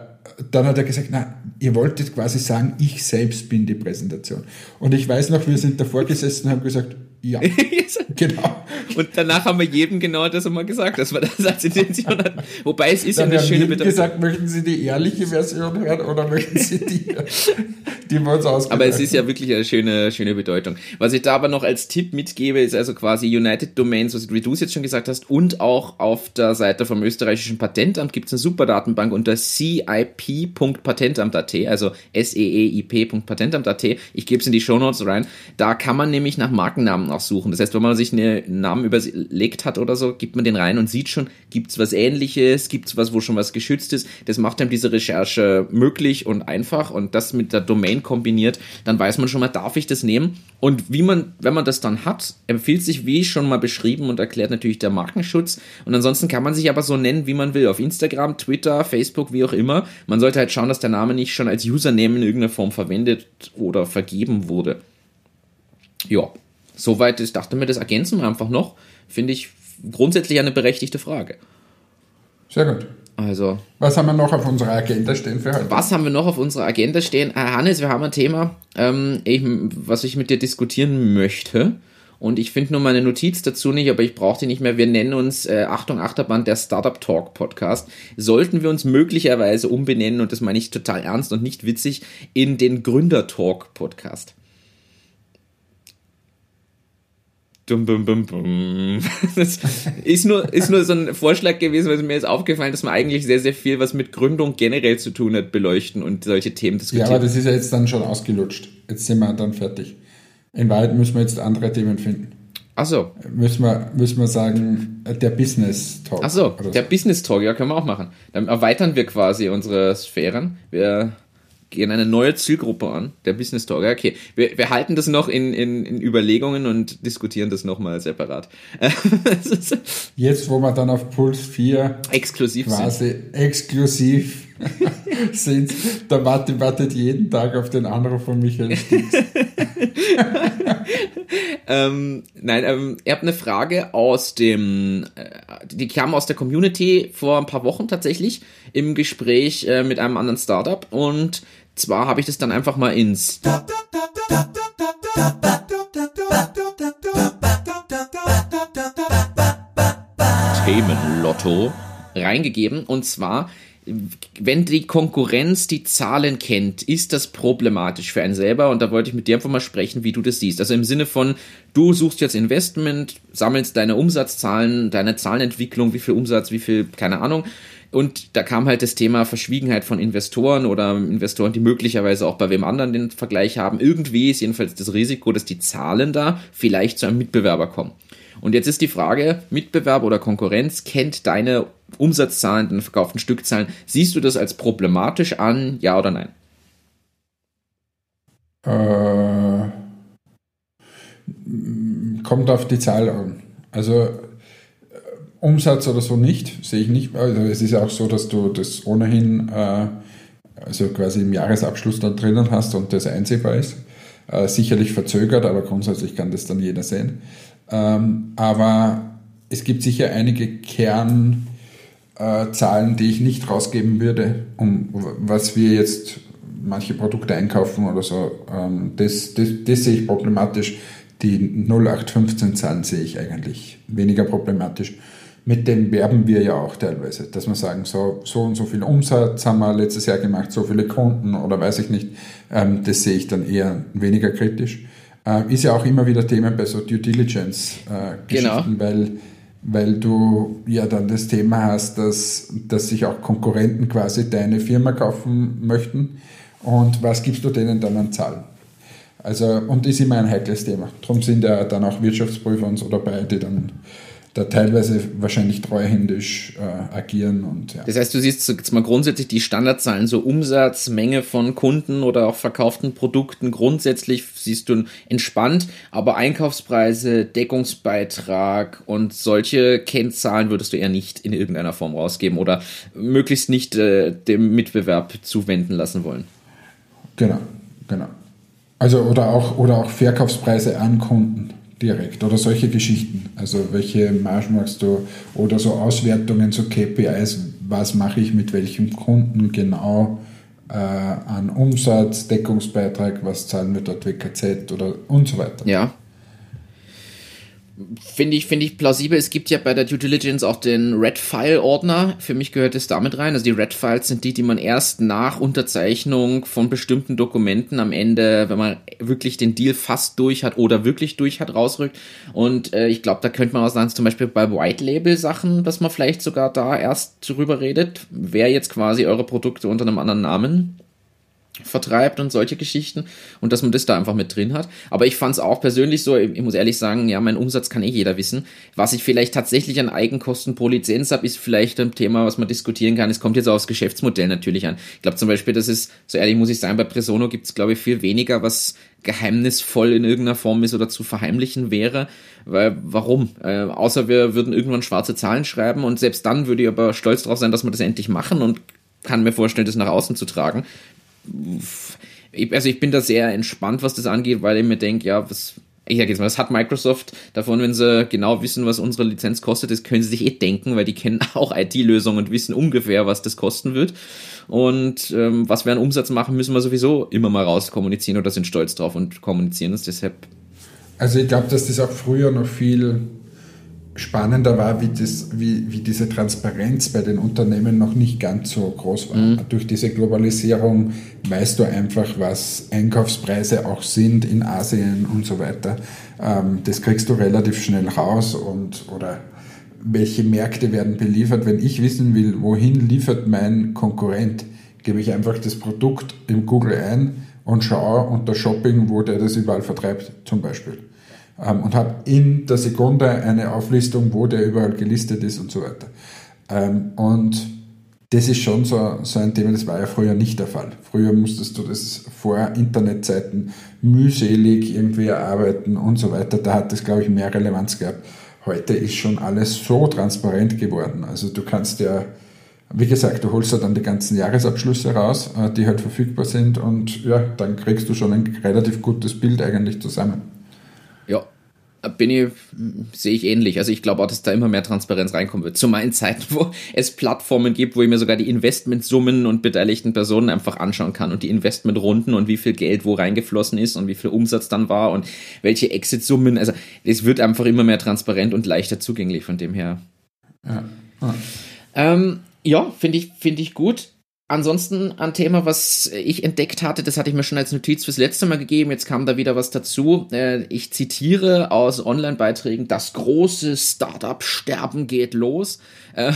dann hat er gesagt, na, ihr wolltet quasi sagen, ich selbst bin die Präsentation. Und ich weiß noch, wir sind davor gesessen und haben gesagt, ja, genau. Und danach haben wir jedem genau das einmal gesagt, dass wir das als Intention hatten. Wobei es ist Dann ja eine schöne Bedeutung. gesagt, möchten Sie die ehrliche Version hören oder möchten Sie die, die wir uns ausgedacht Aber es ist ja wirklich eine schöne, schöne Bedeutung. Was ich da aber noch als Tipp mitgebe, ist also quasi United Domains, was du jetzt schon gesagt hast, und auch auf der Seite vom österreichischen Patentamt gibt es eine super Datenbank unter cip.patentamt.at, also s-e-e-i-p.patentamt.at. Ich gebe es in die Show Notes rein. Da kann man nämlich nach Markennamen auch suchen. Das heißt, wenn man sich einen Namen überlegt hat oder so, gibt man den rein und sieht schon, gibt es was ähnliches, gibt es was, wo schon was geschützt ist. Das macht einem diese Recherche möglich und einfach und das mit der Domain kombiniert, dann weiß man schon mal, darf ich das nehmen? Und wie man, wenn man das dann hat, empfiehlt sich, wie schon mal beschrieben und erklärt natürlich der Markenschutz. Und ansonsten kann man sich aber so nennen, wie man will. Auf Instagram, Twitter, Facebook, wie auch immer. Man sollte halt schauen, dass der Name nicht schon als Username in irgendeiner Form verwendet oder vergeben wurde. Ja. Soweit, ich dachte mir, das ergänzen wir einfach noch. Finde ich grundsätzlich eine berechtigte Frage. Sehr gut. Also. Was haben wir noch auf unserer Agenda stehen für heute? Was haben wir noch auf unserer Agenda stehen? Äh, Hannes, wir haben ein Thema, ähm, ich, was ich mit dir diskutieren möchte. Und ich finde nur meine Notiz dazu nicht, aber ich brauche die nicht mehr. Wir nennen uns äh, Achtung Achterbahn der Startup Talk Podcast. Sollten wir uns möglicherweise umbenennen, und das meine ich total ernst und nicht witzig, in den Gründer Talk Podcast. Dum, bum, bum, bum. Das ist nur, ist nur so ein Vorschlag gewesen, weil mir ist aufgefallen, dass man eigentlich sehr, sehr viel, was mit Gründung generell zu tun hat, beleuchten und solche Themen diskutieren. Ja, aber das ist ja jetzt dann schon ausgelutscht. Jetzt sind wir dann fertig. In Wahrheit müssen wir jetzt andere Themen finden. Ach so. Müssen wir, müssen wir sagen, der Business Talk. Ach so, der so. Business Talk, ja, können wir auch machen. Dann erweitern wir quasi unsere Sphären. Wir gehen eine neue Zielgruppe an, der Business Talk. Okay, wir, wir halten das noch in, in, in Überlegungen und diskutieren das nochmal separat. Jetzt, wo wir dann auf Puls 4 exklusiv quasi sind. exklusiv sind, der Martin wartet jeden Tag auf den Anruf von Michael Stix. ähm, nein, ähm, ihr habt eine Frage aus dem, äh, die kam aus der Community vor ein paar Wochen tatsächlich im Gespräch äh, mit einem anderen Startup und zwar habe ich das dann einfach mal ins Themenlotto reingegeben und zwar wenn die Konkurrenz die Zahlen kennt, ist das problematisch für einen selber und da wollte ich mit dir einfach mal sprechen, wie du das siehst. Also im Sinne von, du suchst jetzt Investment, sammelst deine Umsatzzahlen, deine Zahlenentwicklung, wie viel Umsatz, wie viel, keine Ahnung. Und da kam halt das Thema Verschwiegenheit von Investoren oder Investoren, die möglicherweise auch bei wem anderen den Vergleich haben. Irgendwie ist jedenfalls das Risiko, dass die Zahlen da vielleicht zu einem Mitbewerber kommen. Und jetzt ist die Frage, Mitbewerber oder Konkurrenz kennt deine Umsatzzahlen, deine verkauften Stückzahlen. Siehst du das als problematisch an, ja oder nein? Äh, kommt auf die Zahl an. Also Umsatz oder so nicht, sehe ich nicht. Also es ist ja auch so, dass du das ohnehin äh, also quasi im Jahresabschluss da drinnen hast und das einsehbar ist. Äh, sicherlich verzögert, aber grundsätzlich kann das dann jeder sehen. Ähm, aber es gibt sicher einige Kernzahlen, äh, die ich nicht rausgeben würde, um was wir jetzt manche Produkte einkaufen oder so. Ähm, das, das, das sehe ich problematisch. Die 0815-Zahlen sehe ich eigentlich weniger problematisch. Mit dem werben wir ja auch teilweise, dass wir sagen, so, so und so viel Umsatz haben wir letztes Jahr gemacht, so viele Kunden oder weiß ich nicht. Ähm, das sehe ich dann eher weniger kritisch. Äh, ist ja auch immer wieder Thema bei so Due Diligence-Geschichten, äh, genau. weil, weil du ja dann das Thema hast, dass, dass sich auch Konkurrenten quasi deine Firma kaufen möchten. Und was gibst du denen dann an Zahlen? Also, und ist immer ein heikles Thema. Darum sind ja dann auch Wirtschaftsprüfer und so dabei, die dann da teilweise wahrscheinlich treuhändisch äh, agieren. Und, ja. Das heißt, du siehst jetzt mal grundsätzlich die Standardzahlen, so Umsatz, Menge von Kunden oder auch verkauften Produkten grundsätzlich siehst du entspannt, aber Einkaufspreise, Deckungsbeitrag und solche Kennzahlen würdest du eher nicht in irgendeiner Form rausgeben oder möglichst nicht äh, dem Mitbewerb zuwenden lassen wollen. Genau, genau. Also oder auch, oder auch Verkaufspreise an Kunden direkt oder solche Geschichten. Also welche Margen machst du oder so Auswertungen, so KPIs, was mache ich mit welchem Kunden genau äh, an Umsatz, Deckungsbeitrag, was zahlen wir dort WKZ oder und so weiter. Ja, Finde ich, finde ich plausibel. Es gibt ja bei der Due Diligence auch den Red File Ordner. Für mich gehört es damit rein. Also die Red Files sind die, die man erst nach Unterzeichnung von bestimmten Dokumenten am Ende, wenn man wirklich den Deal fast durch hat oder wirklich durch hat, rausrückt. Und äh, ich glaube, da könnte man auch sagen, zum Beispiel bei White Label Sachen, dass man vielleicht sogar da erst drüber redet, wer jetzt quasi eure Produkte unter einem anderen Namen vertreibt und solche Geschichten und dass man das da einfach mit drin hat. Aber ich fand es auch persönlich so, ich muss ehrlich sagen, ja, mein Umsatz kann eh jeder wissen. Was ich vielleicht tatsächlich an Eigenkosten pro Lizenz habe, ist vielleicht ein Thema, was man diskutieren kann. Es kommt jetzt auch aufs Geschäftsmodell natürlich an. Ich glaube zum Beispiel, das ist, so ehrlich muss ich sagen, bei Presono gibt es, glaube ich, viel weniger, was geheimnisvoll in irgendeiner Form ist oder zu verheimlichen wäre. Weil, warum? Äh, außer wir würden irgendwann schwarze Zahlen schreiben und selbst dann würde ich aber stolz drauf sein, dass wir das endlich machen und kann mir vorstellen, das nach außen zu tragen also ich bin da sehr entspannt, was das angeht, weil ich mir denke, ja, was, ich sag jetzt mal, das hat Microsoft davon, wenn sie genau wissen, was unsere Lizenz kostet, das können sie sich eh denken, weil die kennen auch IT-Lösungen und wissen ungefähr, was das kosten wird. Und ähm, was wir an Umsatz machen, müssen wir sowieso immer mal raus kommunizieren oder sind stolz drauf und kommunizieren es deshalb. Also ich glaube, dass das auch früher noch viel spannender war, wie, das, wie, wie diese Transparenz bei den Unternehmen noch nicht ganz so groß war. Mhm. Durch diese Globalisierung weißt du einfach, was Einkaufspreise auch sind in Asien und so weiter. Ähm, das kriegst du relativ schnell raus und oder welche Märkte werden beliefert. Wenn ich wissen will, wohin liefert mein Konkurrent, gebe ich einfach das Produkt im Google ein und schaue unter Shopping, wo der das überall vertreibt, zum Beispiel ähm, und habe in der Sekunde eine Auflistung, wo der überall gelistet ist und so weiter. Ähm, und das ist schon so, so ein Thema, das war ja früher nicht der Fall. Früher musstest du das vor Internetzeiten mühselig irgendwie erarbeiten und so weiter. Da hat das, glaube ich, mehr Relevanz gehabt. Heute ist schon alles so transparent geworden. Also du kannst ja, wie gesagt, du holst ja dann die ganzen Jahresabschlüsse raus, äh, die halt verfügbar sind und ja, dann kriegst du schon ein relativ gutes Bild eigentlich zusammen. Ja, bin ich, sehe ich ähnlich. Also ich glaube auch, dass da immer mehr Transparenz reinkommen wird. Zu meinen Zeiten, wo es Plattformen gibt, wo ich mir sogar die Investmentsummen und beteiligten Personen einfach anschauen kann und die Investmentrunden und wie viel Geld wo reingeflossen ist und wie viel Umsatz dann war und welche Exit-Summen. Also es wird einfach immer mehr transparent und leichter zugänglich von dem her. Ja, ja. Ähm, ja finde ich, finde ich gut. Ansonsten ein Thema, was ich entdeckt hatte, das hatte ich mir schon als Notiz fürs letzte Mal gegeben, jetzt kam da wieder was dazu. Äh, ich zitiere aus Online-Beiträgen, das große Startup-Sterben geht los. Äh,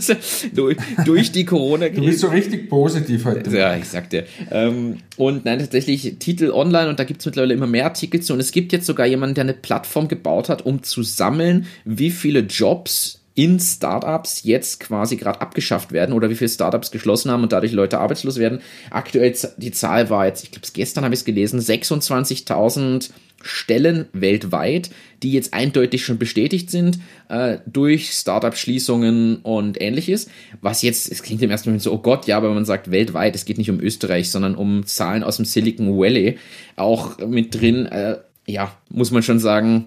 durch, durch die corona -Krise. Du bist so richtig positiv heute. Ja, ich sag dir. Ähm, und nein, tatsächlich Titel online und da gibt es mittlerweile immer mehr Artikel zu. Und es gibt jetzt sogar jemanden, der eine Plattform gebaut hat, um zu sammeln, wie viele Jobs in Startups jetzt quasi gerade abgeschafft werden oder wie viele Startups geschlossen haben und dadurch Leute arbeitslos werden. Aktuell die Zahl war jetzt, ich glaube, gestern habe ich es gelesen, 26.000 Stellen weltweit, die jetzt eindeutig schon bestätigt sind äh, durch Startup-Schließungen und ähnliches. Was jetzt, es klingt im ersten Moment so, oh Gott, ja, aber man sagt weltweit, es geht nicht um Österreich, sondern um Zahlen aus dem Silicon Valley auch mit drin. Äh, ja, muss man schon sagen,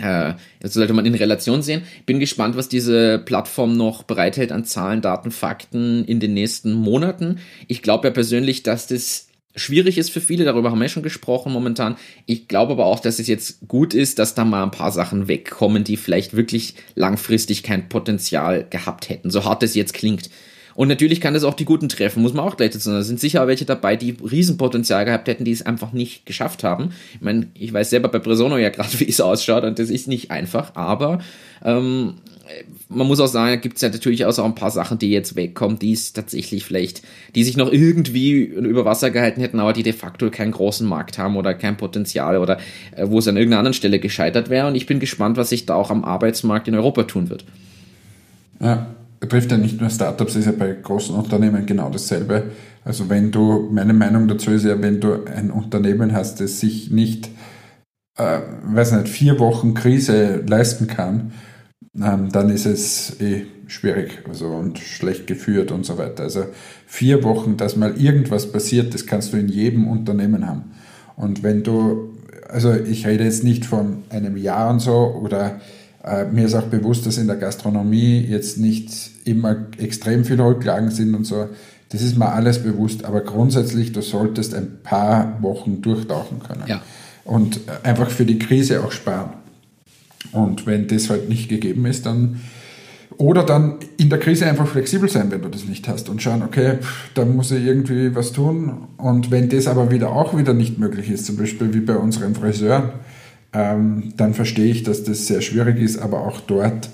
äh, das sollte man in Relation sehen. Bin gespannt, was diese Plattform noch bereithält an Zahlen, Daten, Fakten in den nächsten Monaten. Ich glaube ja persönlich, dass das schwierig ist für viele, darüber haben wir schon gesprochen momentan. Ich glaube aber auch, dass es jetzt gut ist, dass da mal ein paar Sachen wegkommen, die vielleicht wirklich langfristig kein Potenzial gehabt hätten, so hart es jetzt klingt. Und natürlich kann das auch die Guten treffen, muss man auch gleich dazu sagen. Da sind sicher welche dabei, die Riesenpotenzial gehabt hätten, die es einfach nicht geschafft haben. Ich meine, ich weiß selber bei Presono ja gerade, wie es ausschaut und das ist nicht einfach, aber ähm, man muss auch sagen, da gibt es ja natürlich auch, ein paar Sachen, die jetzt wegkommen, die es tatsächlich vielleicht, die sich noch irgendwie über Wasser gehalten hätten, aber die de facto keinen großen Markt haben oder kein Potenzial oder äh, wo es an irgendeiner anderen Stelle gescheitert wäre. Und ich bin gespannt, was sich da auch am Arbeitsmarkt in Europa tun wird. Ja, betrifft ja nicht nur Startups, ist ja bei großen Unternehmen genau dasselbe. Also wenn du, meine Meinung dazu ist ja, wenn du ein Unternehmen hast, das sich nicht, äh, weiß nicht, vier Wochen Krise leisten kann, ähm, dann ist es eh schwierig also, und schlecht geführt und so weiter. Also vier Wochen, dass mal irgendwas passiert, das kannst du in jedem Unternehmen haben. Und wenn du, also ich rede jetzt nicht von einem Jahr und so oder mir ist auch bewusst, dass in der Gastronomie jetzt nicht immer extrem viele Rücklagen sind und so. Das ist mir alles bewusst, aber grundsätzlich, du solltest ein paar Wochen durchtauchen können. Ja. Und einfach für die Krise auch sparen. Und wenn das halt nicht gegeben ist, dann oder dann in der Krise einfach flexibel sein, wenn du das nicht hast und schauen, okay, da muss ich irgendwie was tun. Und wenn das aber wieder auch wieder nicht möglich ist, zum Beispiel wie bei unseren Friseuren, ähm, dann verstehe ich, dass das sehr schwierig ist, aber auch dort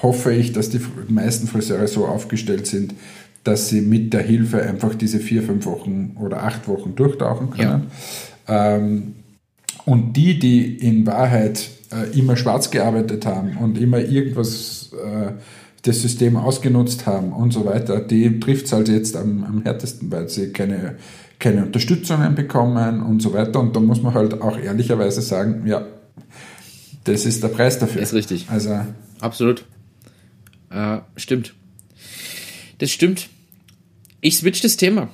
hoffe ich, dass die meisten Friseure so aufgestellt sind, dass sie mit der Hilfe einfach diese vier, fünf Wochen oder acht Wochen durchtauchen können. Ja. Ähm, und die, die in Wahrheit äh, immer schwarz gearbeitet haben und immer irgendwas äh, das System ausgenutzt haben und so weiter, die trifft es halt jetzt am, am härtesten, weil sie keine, keine Unterstützungen bekommen und so weiter. Und da muss man halt auch ehrlicherweise sagen, ja, das ist der Preis dafür. Ist richtig. Also absolut. Äh, stimmt. Das stimmt. Ich switch das Thema.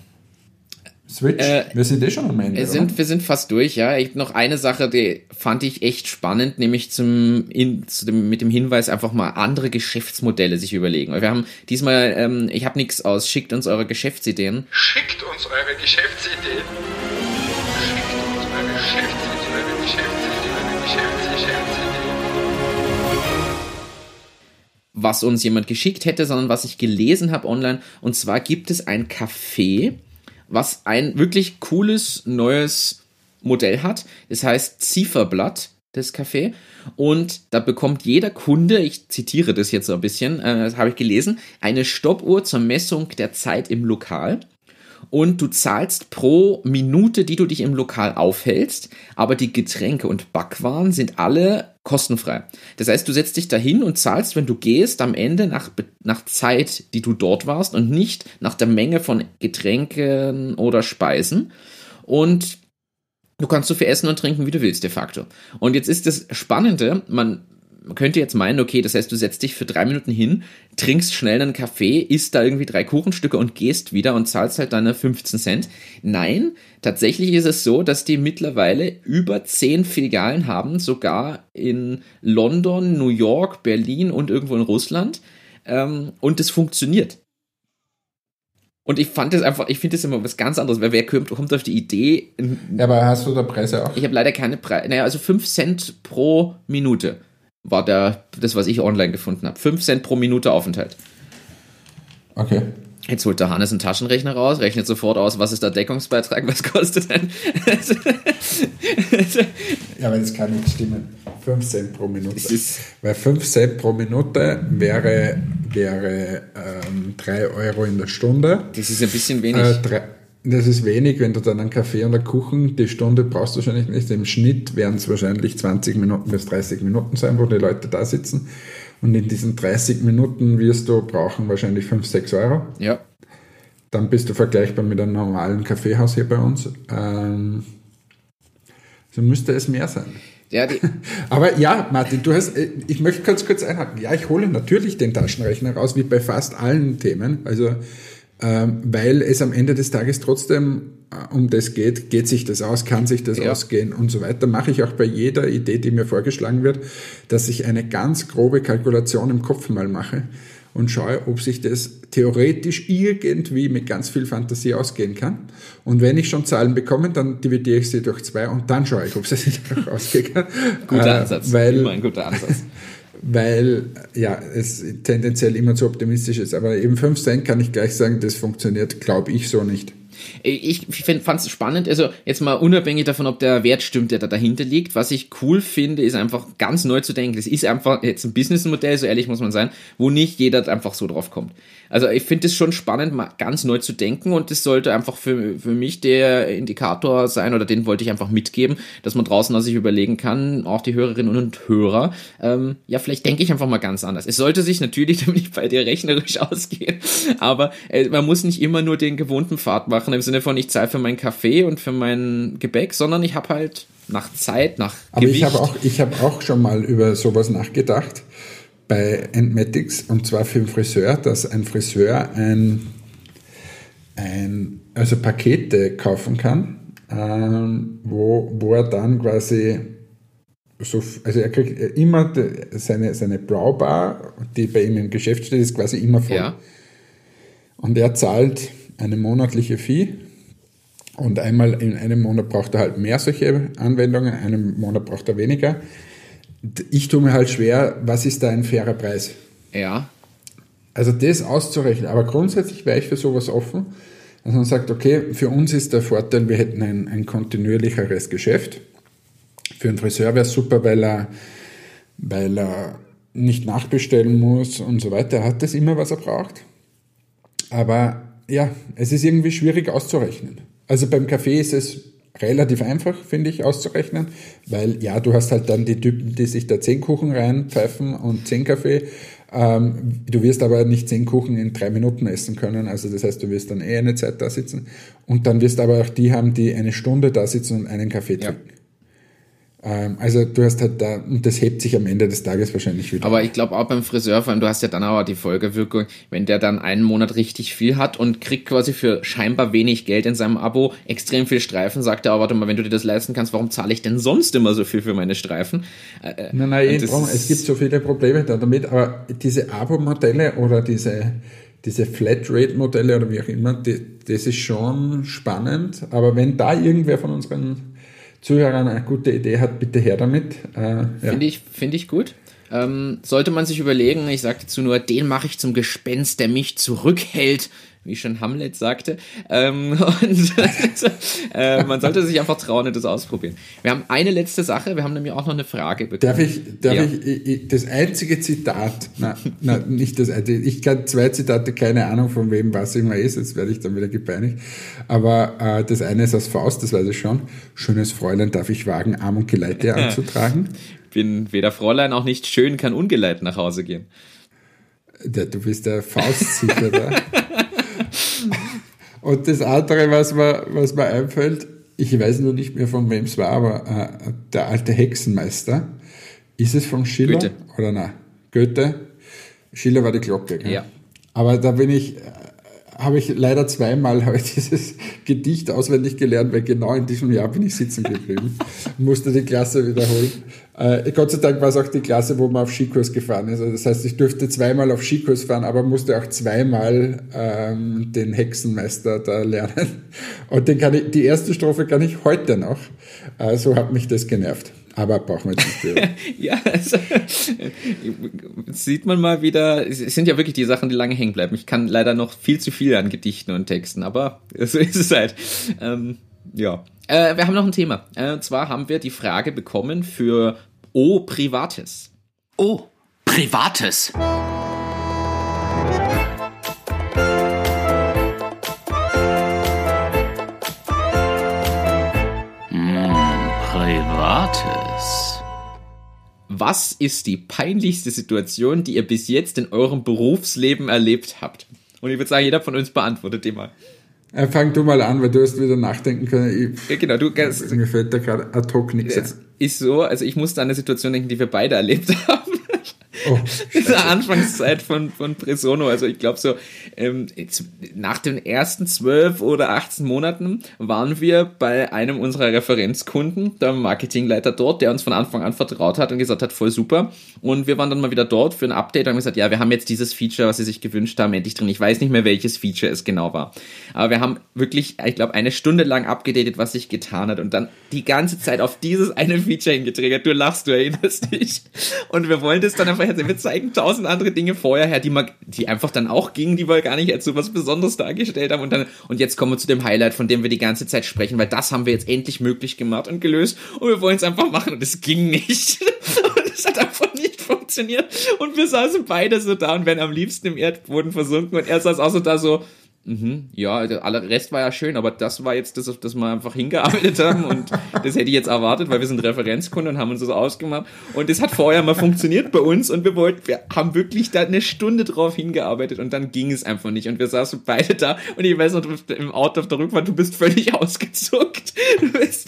Switch. Äh, wir sind eh schon am Ende. Wir sind, wir sind fast durch, ja. Ich, noch eine Sache, die fand ich echt spannend, nämlich zum, in, zu dem, mit dem Hinweis einfach mal andere Geschäftsmodelle sich überlegen. Wir haben diesmal, ähm, ich habe nichts aus, schickt uns eure Geschäftsideen. Schickt uns eure Geschäftsideen. Was uns jemand geschickt hätte, sondern was ich gelesen habe online. Und zwar gibt es ein Café, was ein wirklich cooles neues Modell hat. Das heißt Zifferblatt, das Café. Und da bekommt jeder Kunde, ich zitiere das jetzt so ein bisschen, äh, das habe ich gelesen, eine Stoppuhr zur Messung der Zeit im Lokal und du zahlst pro Minute, die du dich im Lokal aufhältst, aber die Getränke und Backwaren sind alle kostenfrei. Das heißt, du setzt dich dahin und zahlst, wenn du gehst, am Ende nach, nach Zeit, die du dort warst und nicht nach der Menge von Getränken oder Speisen. Und du kannst so viel essen und trinken, wie du willst, de facto. Und jetzt ist das Spannende, man man könnte jetzt meinen, okay, das heißt, du setzt dich für drei Minuten hin, trinkst schnell einen Kaffee, isst da irgendwie drei Kuchenstücke und gehst wieder und zahlst halt deine 15 Cent. Nein, tatsächlich ist es so, dass die mittlerweile über zehn Filialen haben, sogar in London, New York, Berlin und irgendwo in Russland. Ähm, und es funktioniert. Und ich fand das einfach, ich finde das immer was ganz anderes, weil wer kommt, kommt auf die Idee. Ja, aber hast du da Preise auch? Ich habe leider keine Preise. Naja, also 5 Cent pro Minute war der, das, was ich online gefunden habe. 5 Cent pro Minute Aufenthalt. Okay. Jetzt holt der Hannes einen Taschenrechner raus, rechnet sofort aus, was ist der Deckungsbeitrag, was kostet denn? ja, aber das kann nicht stimmen. 5 Cent pro Minute. Weil 5 Cent pro Minute wäre, wäre ähm, 3 Euro in der Stunde. Das ist ein bisschen wenig. Äh, drei, das ist wenig, wenn du dann einen Kaffee und einen Kuchen, die Stunde brauchst du wahrscheinlich nicht. Im Schnitt werden es wahrscheinlich 20 Minuten bis 30 Minuten sein, wo die Leute da sitzen. Und in diesen 30 Minuten wirst du brauchen wahrscheinlich 5, 6 Euro. Ja. Dann bist du vergleichbar mit einem normalen Kaffeehaus hier bei uns. Ähm, so müsste es mehr sein. Ja, Aber ja, Martin, du hast, äh, ich möchte ganz kurz einhaken. Ja, ich hole natürlich den Taschenrechner raus, wie bei fast allen Themen. Also weil es am Ende des Tages trotzdem äh, um das geht, geht sich das aus, kann sich das ja. ausgehen und so weiter. Mache ich auch bei jeder Idee, die mir vorgeschlagen wird, dass ich eine ganz grobe Kalkulation im Kopf mal mache und schaue, ob sich das theoretisch irgendwie mit ganz viel Fantasie ausgehen kann. Und wenn ich schon Zahlen bekomme, dann dividiere ich sie durch zwei und dann schaue ich, ob es sich auch ausgehen kann. Guter äh, Ansatz. Weil, Immer ein guter Ansatz weil ja, es tendenziell immer zu optimistisch ist. Aber eben 5 Cent kann ich gleich sagen, das funktioniert, glaube ich, so nicht. Ich fand es spannend, also jetzt mal unabhängig davon, ob der Wert stimmt, der da dahinter liegt. Was ich cool finde, ist einfach ganz neu zu denken. Das ist einfach jetzt ein Businessmodell, so ehrlich muss man sein, wo nicht jeder einfach so drauf kommt. Also ich finde es schon spannend, mal ganz neu zu denken und das sollte einfach für, für mich der Indikator sein oder den wollte ich einfach mitgeben, dass man draußen sich überlegen kann, auch die Hörerinnen und Hörer, ähm, ja, vielleicht denke ich einfach mal ganz anders. Es sollte sich natürlich, damit ich bei dir rechnerisch ausgehen, aber äh, man muss nicht immer nur den gewohnten Pfad machen im Sinne von, ich zahle für meinen Kaffee und für mein Gebäck, sondern ich habe halt nach Zeit, nach Aber Gewicht. ich habe auch, ich habe auch schon mal über sowas nachgedacht bei Entmatics und zwar für den Friseur, dass ein Friseur ein, ein also Pakete kaufen kann, ähm, wo, wo er dann quasi so, also er kriegt immer seine, seine Browbar, die bei ihm im Geschäft steht, ist quasi immer voll. Ja. Und er zahlt eine monatliche Fee und einmal in einem Monat braucht er halt mehr solche Anwendungen, in einem Monat braucht er weniger ich tue mir halt schwer, was ist da ein fairer Preis? Ja. Also das auszurechnen. Aber grundsätzlich wäre ich für sowas offen, dass man sagt, okay, für uns ist der Vorteil, wir hätten ein, ein kontinuierlicheres Geschäft. Für einen Friseur wäre es super, weil er, weil er nicht nachbestellen muss und so weiter. Er hat das immer, was er braucht. Aber ja, es ist irgendwie schwierig auszurechnen. Also beim Kaffee ist es relativ einfach, finde ich, auszurechnen, weil ja, du hast halt dann die Typen, die sich da zehn Kuchen reinpfeifen und zehn Kaffee. Ähm, du wirst aber nicht zehn Kuchen in drei Minuten essen können, also das heißt, du wirst dann eh eine Zeit da sitzen und dann wirst aber auch die haben, die eine Stunde da sitzen und einen Kaffee trinken. Ja. Ähm, also du hast halt da, und das hebt sich am Ende des Tages wahrscheinlich wieder. Aber ich glaube auch beim Friseur, vor allem du hast ja dann auch die Folgewirkung, wenn der dann einen Monat richtig viel hat und kriegt quasi für scheinbar wenig Geld in seinem Abo extrem viel Streifen, sagt er, aber warte mal, wenn du dir das leisten kannst, warum zahle ich denn sonst immer so viel für meine Streifen? Äh, nein, nein, eh, es gibt so viele Probleme da damit, aber diese Abo-Modelle oder diese diese Flatrate-Modelle oder wie auch immer, die, das ist schon spannend. Aber wenn da irgendwer von unseren Zuhörern eine gute Idee hat, bitte her damit. Äh, ja. Finde ich, find ich gut. Ähm, sollte man sich überlegen, ich sage dazu nur, den mache ich zum Gespenst, der mich zurückhält, wie schon Hamlet sagte. Ähm, und äh, man sollte sich einfach trauen und das ausprobieren. Wir haben eine letzte Sache, wir haben nämlich auch noch eine Frage bekommen. Darf ich, darf ja. ich, ich, das einzige Zitat, na, na, nicht das einzige, ich kann zwei Zitate, keine Ahnung von wem was immer ist, jetzt werde ich dann wieder gepeinigt, aber äh, das eine ist aus Faust, das weiß ich schon. Schönes Fräulein darf ich wagen, Arm und Geleite anzutragen. Bin weder Fräulein auch nicht schön, kann ungeleit nach Hause gehen. Ja, du bist der Faustsicher da. Und das andere, was mir, was mir einfällt, ich weiß nur nicht mehr von wem es war, aber äh, der alte Hexenmeister, ist es von Schiller Goethe. oder nein? Goethe? Schiller war die Glocke. Gell? Ja. Aber da bin ich, habe ich leider zweimal habe ich dieses Gedicht auswendig gelernt, weil genau in diesem Jahr bin ich sitzen geblieben, musste die Klasse wiederholen. Äh, Gott sei Dank war es auch die Klasse, wo man auf Skikurs gefahren ist. Also das heißt, ich durfte zweimal auf Skikurs fahren, aber musste auch zweimal ähm, den Hexenmeister da lernen. Und den kann ich, die erste Strophe kann ich heute noch. Äh, so hat mich das genervt. Aber brauchen wir jetzt nicht Ja, also, sieht man mal wieder, es sind ja wirklich die Sachen, die lange hängen bleiben. Ich kann leider noch viel zu viel an Gedichten und Texten, aber so ist es halt. Ähm, ja. Äh, wir haben noch ein Thema. Äh, und zwar haben wir die Frage bekommen für O Privates. O Privates. Privates. Was ist die peinlichste Situation, die ihr bis jetzt in eurem Berufsleben erlebt habt? Und ich würde sagen, jeder von uns beantwortet die mal. Äh, fang du mal an, weil du hast wieder nachdenken können. Ich, ja, genau, du Mir fällt da gerade ad hoc nichts. Ist so, also ich musste an eine Situation denken, die wir beide erlebt haben. Oh, in der Anfangszeit von, von Presono. Also ich glaube so, ähm, nach den ersten zwölf oder 18 Monaten waren wir bei einem unserer Referenzkunden, der Marketingleiter dort, der uns von Anfang an vertraut hat und gesagt hat, voll super. Und wir waren dann mal wieder dort für ein Update und haben gesagt, ja, wir haben jetzt dieses Feature, was sie sich gewünscht haben, endlich drin. Ich weiß nicht mehr, welches Feature es genau war. Aber wir haben wirklich, ich glaube, eine Stunde lang abgedatet, was sich getan hat und dann die ganze Zeit auf dieses eine Feature hingetriggert. Du lachst, du erinnerst dich. Und wir wollen das dann einfach jetzt, wir zeigen tausend andere Dinge vorher her, die, die einfach dann auch gingen, die wir gar nicht als so was Besonderes dargestellt haben. Und dann, und jetzt kommen wir zu dem Highlight, von dem wir die ganze Zeit sprechen, weil das haben wir jetzt endlich möglich gemacht und gelöst. Und wir wollen es einfach machen und es ging nicht. und es hat einfach nicht funktioniert. Und wir saßen beide so da und wären am liebsten im Erdboden versunken. Und er saß auch so da so, Mhm, ja, der Rest war ja schön, aber das war jetzt das, auf das wir einfach hingearbeitet haben und das hätte ich jetzt erwartet, weil wir sind Referenzkunde und haben uns das ausgemacht. Und das hat vorher mal funktioniert bei uns und wir wollten, wir haben wirklich da eine Stunde drauf hingearbeitet und dann ging es einfach nicht. Und wir saßen beide da und ich weiß noch, im Auto auf der Rückfahrt, du bist völlig ausgezuckt, du bist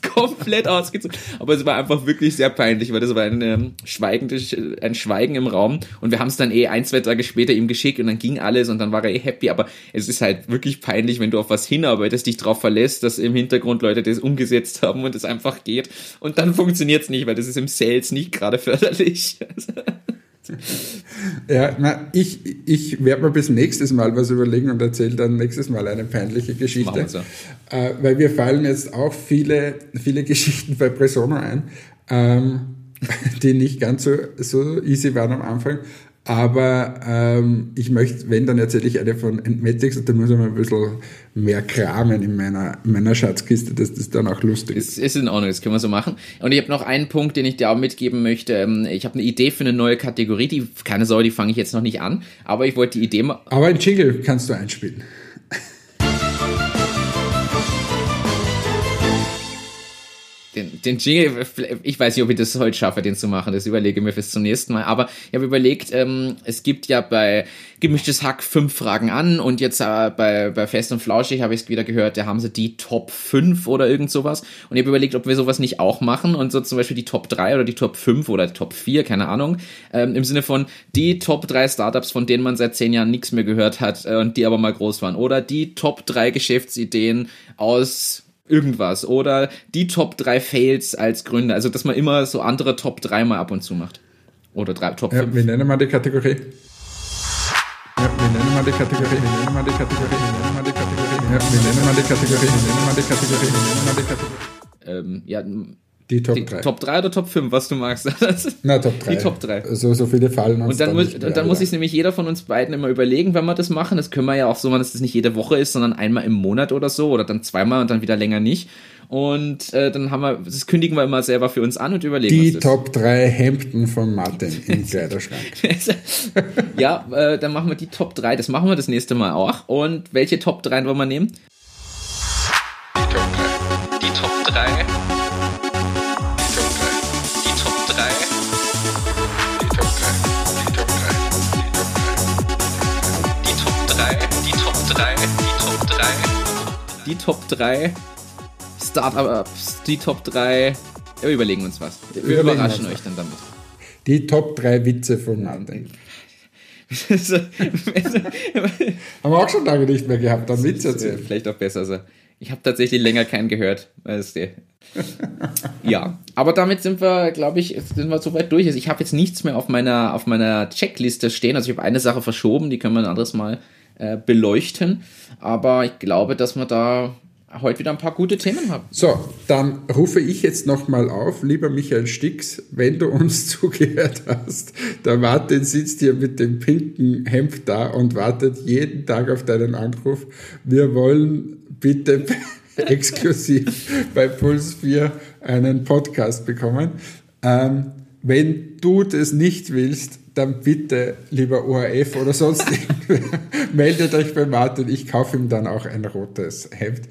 komplett ausgezuckt, aber es war einfach wirklich sehr peinlich, weil das war ein ähm, schweigendes, ein Schweigen im Raum und wir haben es dann eh ein, zwei Tage später ihm geschickt und dann ging alles und dann war er eh happy, aber es ist halt wirklich peinlich, wenn du auf was hinarbeitest, dich darauf verlässt, dass im Hintergrund Leute das umgesetzt haben und es einfach geht. Und dann funktioniert es nicht, weil das ist im Sales nicht gerade förderlich. ja, na, ich, ich werde mir bis nächstes Mal was überlegen und erzähle dann nächstes Mal eine peinliche Geschichte. So. Äh, weil wir fallen jetzt auch viele, viele Geschichten bei Presono ein, ähm, die nicht ganz so, so easy waren am Anfang. Aber ähm, ich möchte, wenn, dann erzähle ich eine von Entmatics und da muss ich mal ein bisschen mehr kramen in meiner, in meiner Schatzkiste, dass das dann auch lustig ist. Ist in Ordnung, das können wir so machen. Und ich habe noch einen Punkt, den ich dir auch mitgeben möchte. Ähm, ich habe eine Idee für eine neue Kategorie, die, keine Sorge, die fange ich jetzt noch nicht an, aber ich wollte die Idee mal... Aber ein Jingle kannst du einspielen. Den, den Jingle, ich weiß nicht, ob ich das heute schaffe, den zu machen, das überlege ich mir fürs zum nächsten Mal, aber ich habe überlegt, ähm, es gibt ja bei Gemischtes Hack fünf Fragen an und jetzt äh, bei, bei Fest und Flauschig habe ich es wieder gehört, da haben sie die Top 5 oder irgend sowas. Und ich habe überlegt, ob wir sowas nicht auch machen und so zum Beispiel die Top 3 oder die Top 5 oder die Top 4, keine Ahnung, ähm, im Sinne von die Top 3 Startups, von denen man seit zehn Jahren nichts mehr gehört hat äh, und die aber mal groß waren. Oder die Top 3 Geschäftsideen aus irgendwas oder die Top 3 Fails als Gründer. Also, dass man immer so andere Top 3 mal ab und zu macht. Oder drei, Top 5. Ja, wie nennen wir die Kategorie? Ja, wie nennen wir die Kategorie? Wie nennen wir die Kategorie? Wie nennen wir die Kategorie? Ja, wie nennen wir die Kategorie? Wie nennen wir die Kategorie? Wie nennen wir die Kategorie? Ähm, ja, Die Top die 3. Top 3 oder Top 5, was du magst. Na, Top 3. Die Top 3. So, so viele fallen uns Und dann, muss, nicht mehr und dann muss sich nämlich jeder von uns beiden immer überlegen, wenn wir das machen. Das können wir ja auch so machen, dass das nicht jede Woche ist, sondern einmal im Monat oder so oder dann zweimal und dann wieder länger nicht. Und äh, dann haben wir, das kündigen wir immer selber für uns an und überlegen Die. Top 3 Hemden von Martin im Kleiderschrank. ja, äh, dann machen wir die Top 3. Das machen wir das nächste Mal auch. Und welche Top 3 wollen wir nehmen? 3. Die Top 3. Die Top 3 Startups, die Top 3. Wir überlegen uns was. Wir Überlegen überraschen uns euch dann damit. Die Top 3 Witze von Martin. Haben wir auch schon lange nicht mehr gehabt, dann Witze Ja, erzählen. vielleicht auch besser so. Ich habe tatsächlich länger keinen gehört. Weißt du. ja, aber damit sind wir, glaube ich, sind wir soweit durch. Also ich habe jetzt nichts mehr auf meiner, auf meiner Checkliste stehen. Also ich habe eine Sache verschoben, die können wir ein anderes Mal äh, beleuchten. Aber ich glaube, dass wir da heute wieder ein paar gute Themen haben. So, dann rufe ich jetzt nochmal auf, lieber Michael Stix, wenn du uns zugehört hast. Der Martin sitzt hier mit dem pinken Hemd da und wartet jeden Tag auf deinen Anruf. Wir wollen bitte exklusiv bei Puls 4 einen Podcast bekommen. Ähm, wenn du das nicht willst, dann bitte, lieber ORF oder sonst irgendwer, meldet euch bei Martin. Ich kaufe ihm dann auch ein rotes Hemd.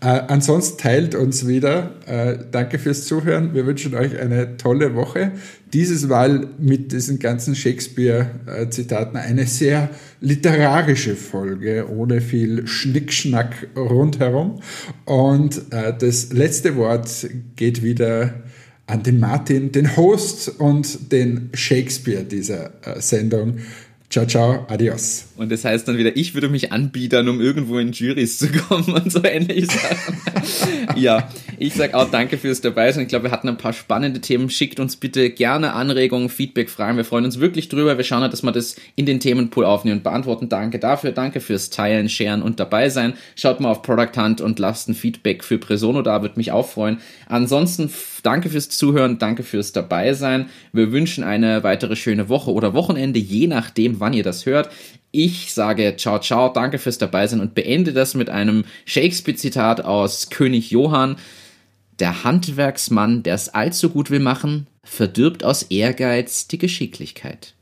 Äh, ansonsten teilt uns wieder. Äh, danke fürs Zuhören. Wir wünschen euch eine tolle Woche. Dieses Mal mit diesen ganzen Shakespeare-Zitaten eine sehr literarische Folge, ohne viel Schnickschnack rundherum. Und äh, das letzte Wort geht wieder an den Martin, den Host und den Shakespeare dieser äh, Sendung. Ciao, ciao, adios. Und das heißt dann wieder, ich würde mich anbieten, um irgendwo in Juries zu kommen und so ähnliche ja, ich sag auch danke fürs dabei sein. Ich glaube, wir hatten ein paar spannende Themen. Schickt uns bitte gerne Anregungen, Feedback, Fragen. Wir freuen uns wirklich drüber. Wir schauen halt, dass wir das in den Themenpool aufnehmen und beantworten. Danke dafür. Danke fürs Teilen, Sharen und dabei sein. Schaut mal auf Product Hunt und lasst ein Feedback für Presono da, würde mich auch freuen. Ansonsten danke fürs Zuhören, danke fürs dabei sein. Wir wünschen eine weitere schöne Woche oder Wochenende, je nachdem, wann ihr das hört. Ich sage ciao, ciao, danke fürs dabei sein und beende das mit einem Shakespeare-Zitat aus König Johann. Der Handwerksmann, der es allzu gut will machen, verdirbt aus Ehrgeiz die Geschicklichkeit.